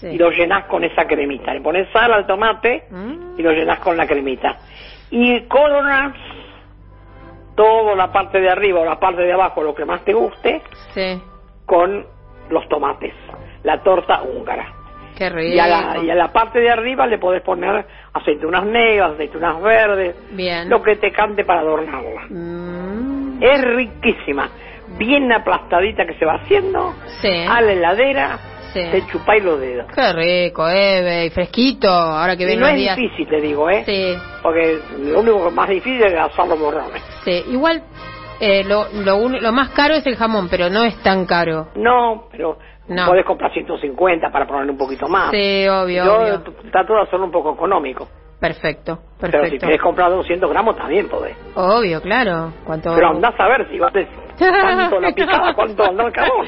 Sí. y lo llenás con esa cremita. Le pones sal al tomate Mm, y lo llenás con la cremita. Y coronas toda la parte de arriba o la parte de abajo, lo que más te guste, Sí. con los tomates. La torta húngara. Qué rico. Y a, la, y a la parte de arriba le podés poner aceitunas negras, aceitunas verdes, Bien. lo que te cante para adornarla. Mm, Es riquísima, bien aplastadita que se va haciendo, Sí. a la heladera, Sí. te chupáis los dedos. Qué rico, Eve. Y fresquito, ahora que ven no los es difícil, te digo, ¿eh? Sí. Porque lo único que más difícil es asar los morrones. Sí. Igual, eh, lo, lo, lo más caro es el jamón, pero no es tan caro. No, pero No. podés comprar 150 para ponerle un poquito más. Sí, obvio, Yo obvio. trato de hacerlo un poco económico. Perfecto, Pero si perfecto. querés comprar 200 gramos también podés. Obvio, claro. ¿Cuánto? Pero andás a ver si vale [LAUGHS] cuánto la picada, cuánto anda el carbón.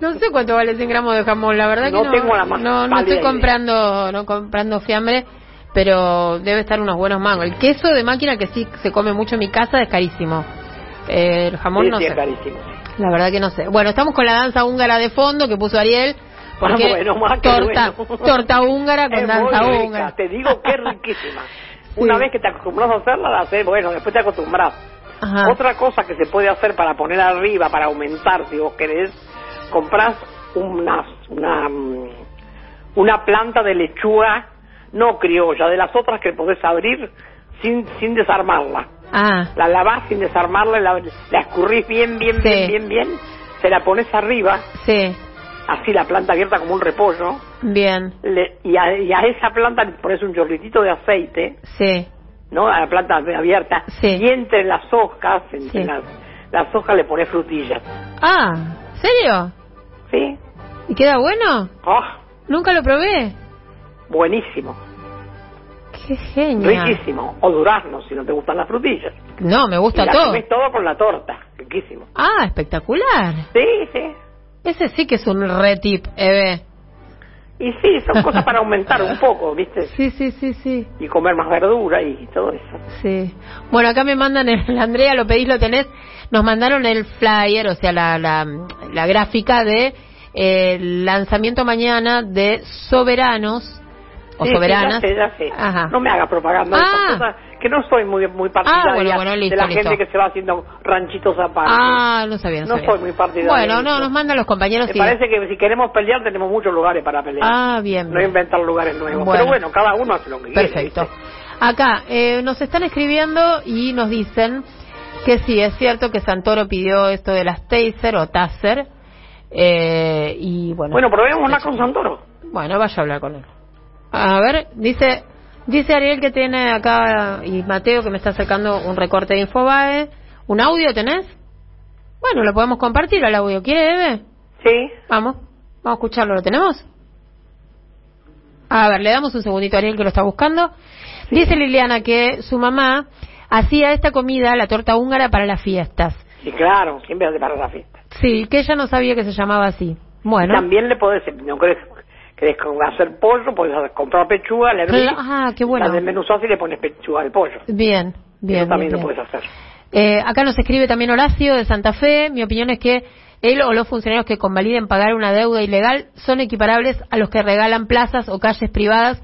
No sé cuánto vale 100 gramos de jamón, la verdad No que no. tengo la más no, no estoy idea. comprando, no comprando fiambre, pero debe estar unos buenos mangos. El queso de máquina que sí se come mucho en mi casa es carísimo. Eh, el jamón Sí, no sí, es sé. carísimo. La verdad que no sé. Bueno, estamos con la danza húngara de fondo que puso Ariel. Porque Ah, bueno, más que torta, bueno. torta húngara con Es danza muy rica, húngara. Te digo que es riquísima. [LAUGHS] Sí. Una vez que te acostumbras a hacerla, la haces, bueno, después te acostumbras. Ajá. Otra cosa que se puede hacer para poner arriba, para aumentar, si vos querés, compras una, una, una planta de lechuga no criolla, de las otras que podés abrir sin, sin desarmarla. Ah, La lavás sin desarmarla, la, la escurrís bien, bien, Sí. bien, bien, bien, se la pones arriba, sí, así la planta abierta como un repollo, bien, le- y, a, y a esa planta le pones un chorritito de aceite, sí, ¿no? A la planta abierta. Sí. Y entre las hojas, entre Sí. las, las hojas le pones frutillas. Ah, ¿serio? ¿Sí? ¿Y queda bueno? ¡Ah! Nunca lo probé. buenísimo. Qué genial. Riquísimo. O durazno, si no te gustan las frutillas. No, me Y gusta la todo. comes todo con la torta. Riquísimo. Ah, espectacular. Sí, sí. Ese sí que es un re tip, Eve. Y sí, son [LAUGHS] cosas para aumentar un poco, ¿viste? Sí, sí, sí, sí. Y comer más verdura y todo eso. Sí. Bueno, acá me mandan el [LAUGHS] Andrea, lo pedís, lo tenés. Nos mandaron el flyer, o sea, la, la, la gráfica de eh, el lanzamiento mañana de Soberanos o Sí, sí, Soberanas. ya sé, ya sé. Ajá. No me haga propaganda de Ah. esas cosas, que no soy muy, muy partidaria Ah, bueno, bueno, listo, de la listo. gente que se va haciendo ranchitos aparte. Ah, no sabía, no, No sabía. soy muy partidaria Bueno, no, nos mandan los compañeros Me y... parece que si queremos pelear tenemos muchos lugares para pelear. Ah, bien. no bien. inventar lugares nuevos. Bueno. Pero bueno, cada uno hace lo que quiere. Perfecto. Acá eh, nos están escribiendo y nos dicen que sí, es cierto que Santoro pidió esto de las taser o taser. Eh, y bueno. Bueno, probémosla con Santoro. Bueno, vaya a hablar con él. A ver, dice dice Ariel que tiene acá y Mateo que me está sacando un recorte de Infobae. ¿Un audio tenés? Bueno, lo podemos compartir al audio. ¿Quiere, Eve? Sí. Vamos, vamos a escucharlo. ¿Lo tenemos? A ver, le damos un segundito a Ariel que lo está buscando. Dice Liliana que su mamá hacía esta comida, la torta húngara, para las fiestas. Sí, claro, siempre hace para la fiesta. Sí, que ella no sabía que se llamaba así. Bueno. También le podés, no querés, querés hacer pollo, podés comprar pechuga, le hervís, ah, qué bueno. la desmenuzás y le pones pechuga al pollo. Bien, bien. Eso también bien, lo bien. puedes hacer. Eh, acá nos escribe también Horacio de Santa Fe. Mi opinión es que él o los funcionarios que convaliden pagar una deuda ilegal son equiparables a los que regalan plazas o calles privadas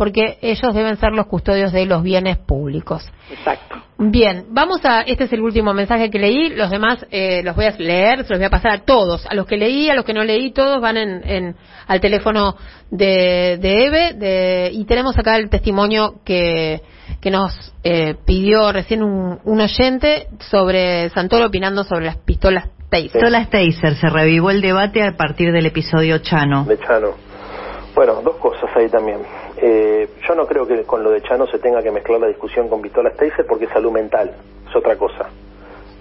porque ellos deben ser los custodios de los bienes públicos. Exacto. Bien, vamos a. Este es el último mensaje que leí. Los demás eh, los voy a leer, se los voy a pasar a todos. A los que leí, a los que no leí, todos van en, en- al teléfono de, de Eve. De, y tenemos acá el testimonio que, que nos eh, pidió recién un, un oyente sobre Santoro opinando sobre las pistolas Taser. Pistolas Taser, se revivó el debate a partir del episodio Chano. de Chano. Bueno, dos cosas ahí también. Eh, yo no creo que con lo de Chano se tenga que mezclar la discusión con pistolas Taser porque es salud mental, es otra cosa.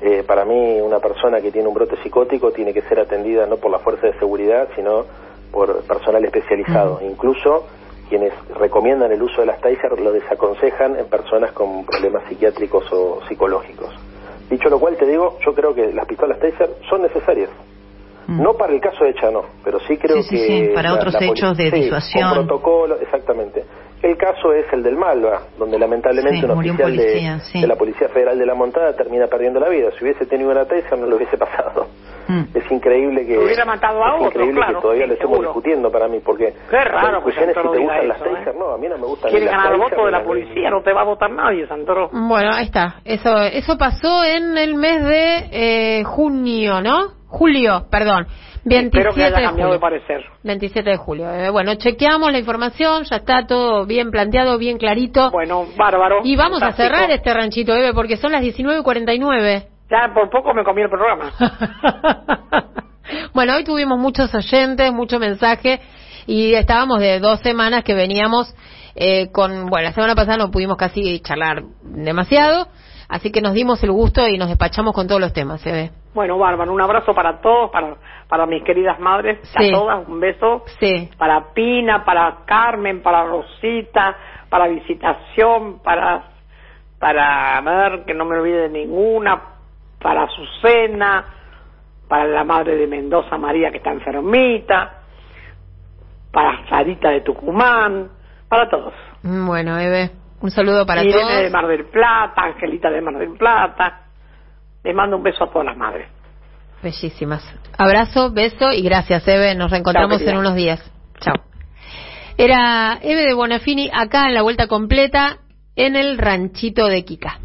Eh, para mí, una persona que tiene un brote psicótico tiene que ser atendida no por la fuerza de seguridad, sino por personal especializado. Incluso quienes recomiendan el uso de las Taser lo desaconsejan en personas con problemas psiquiátricos o psicológicos. Dicho lo cual, te digo, yo creo que las pistolas Taser son necesarias. Mm. No para el caso de Chano, pero sí creo Sí, sí, que... sí, para otros hechos de sí, disuasión. Con protocolo, exactamente. El caso es el del Malva, donde lamentablemente Sí, un oficial de- policía, sí. de, la Policía Federal de la Montada termina perdiendo la vida. Si hubiese tenido una Taser no lo hubiese [LAUGHS] pasado. Mm. Es increíble que... Hubiera matado a es otro, increíble claro, que todavía sí, lo estemos discutiendo para mí, porque... Qué raro que es si Santoro te gustan las eso, ¿eh? No, a mí no me gustan Quiere ni las ganar el voto de la policía, no te va a votar nadie, Santoro. Bueno, ahí está. Eso, eso pasó en el mes de eh, junio, ¿no? Julio, perdón. 27 Espero que haya de cambiado de julio. parecer. 27 de julio. Eh, bueno, chequeamos la información, ya está todo bien planteado, bien clarito. Bueno, bárbaro. y vamos a cerrar este ranchito, Eve, porque son las 19.49. Ya por poco me comí el programa. [LAUGHS] bueno, hoy tuvimos muchos oyentes, mucho mensaje y estábamos de dos semanas que veníamos eh, con, bueno, la semana pasada no pudimos casi charlar demasiado, así que nos dimos el gusto y nos despachamos con todos los temas, se ve. Bueno, bárbaro. Un abrazo para todos, para, para mis queridas madres, Sí. a todas, un beso. Sí. Para Pina, para Carmen, para Rosita, para Visitación, para, para a ver, que no me olvide de ninguna, para Azucena, para la madre de Mendoza, María, que está enfermita, para Sarita de Tucumán, para todos. Bueno, Eve, un saludo para Irene todos. de Mar del Plata, Angelita de Mar del Plata. Les mando un beso a todas las madres. Bellísimas. Abrazo, beso y gracias, Eve. Nos reencontramos en unos días. Chao. Era Eve de Bonafini acá en la vuelta completa en el ranchito de Kika.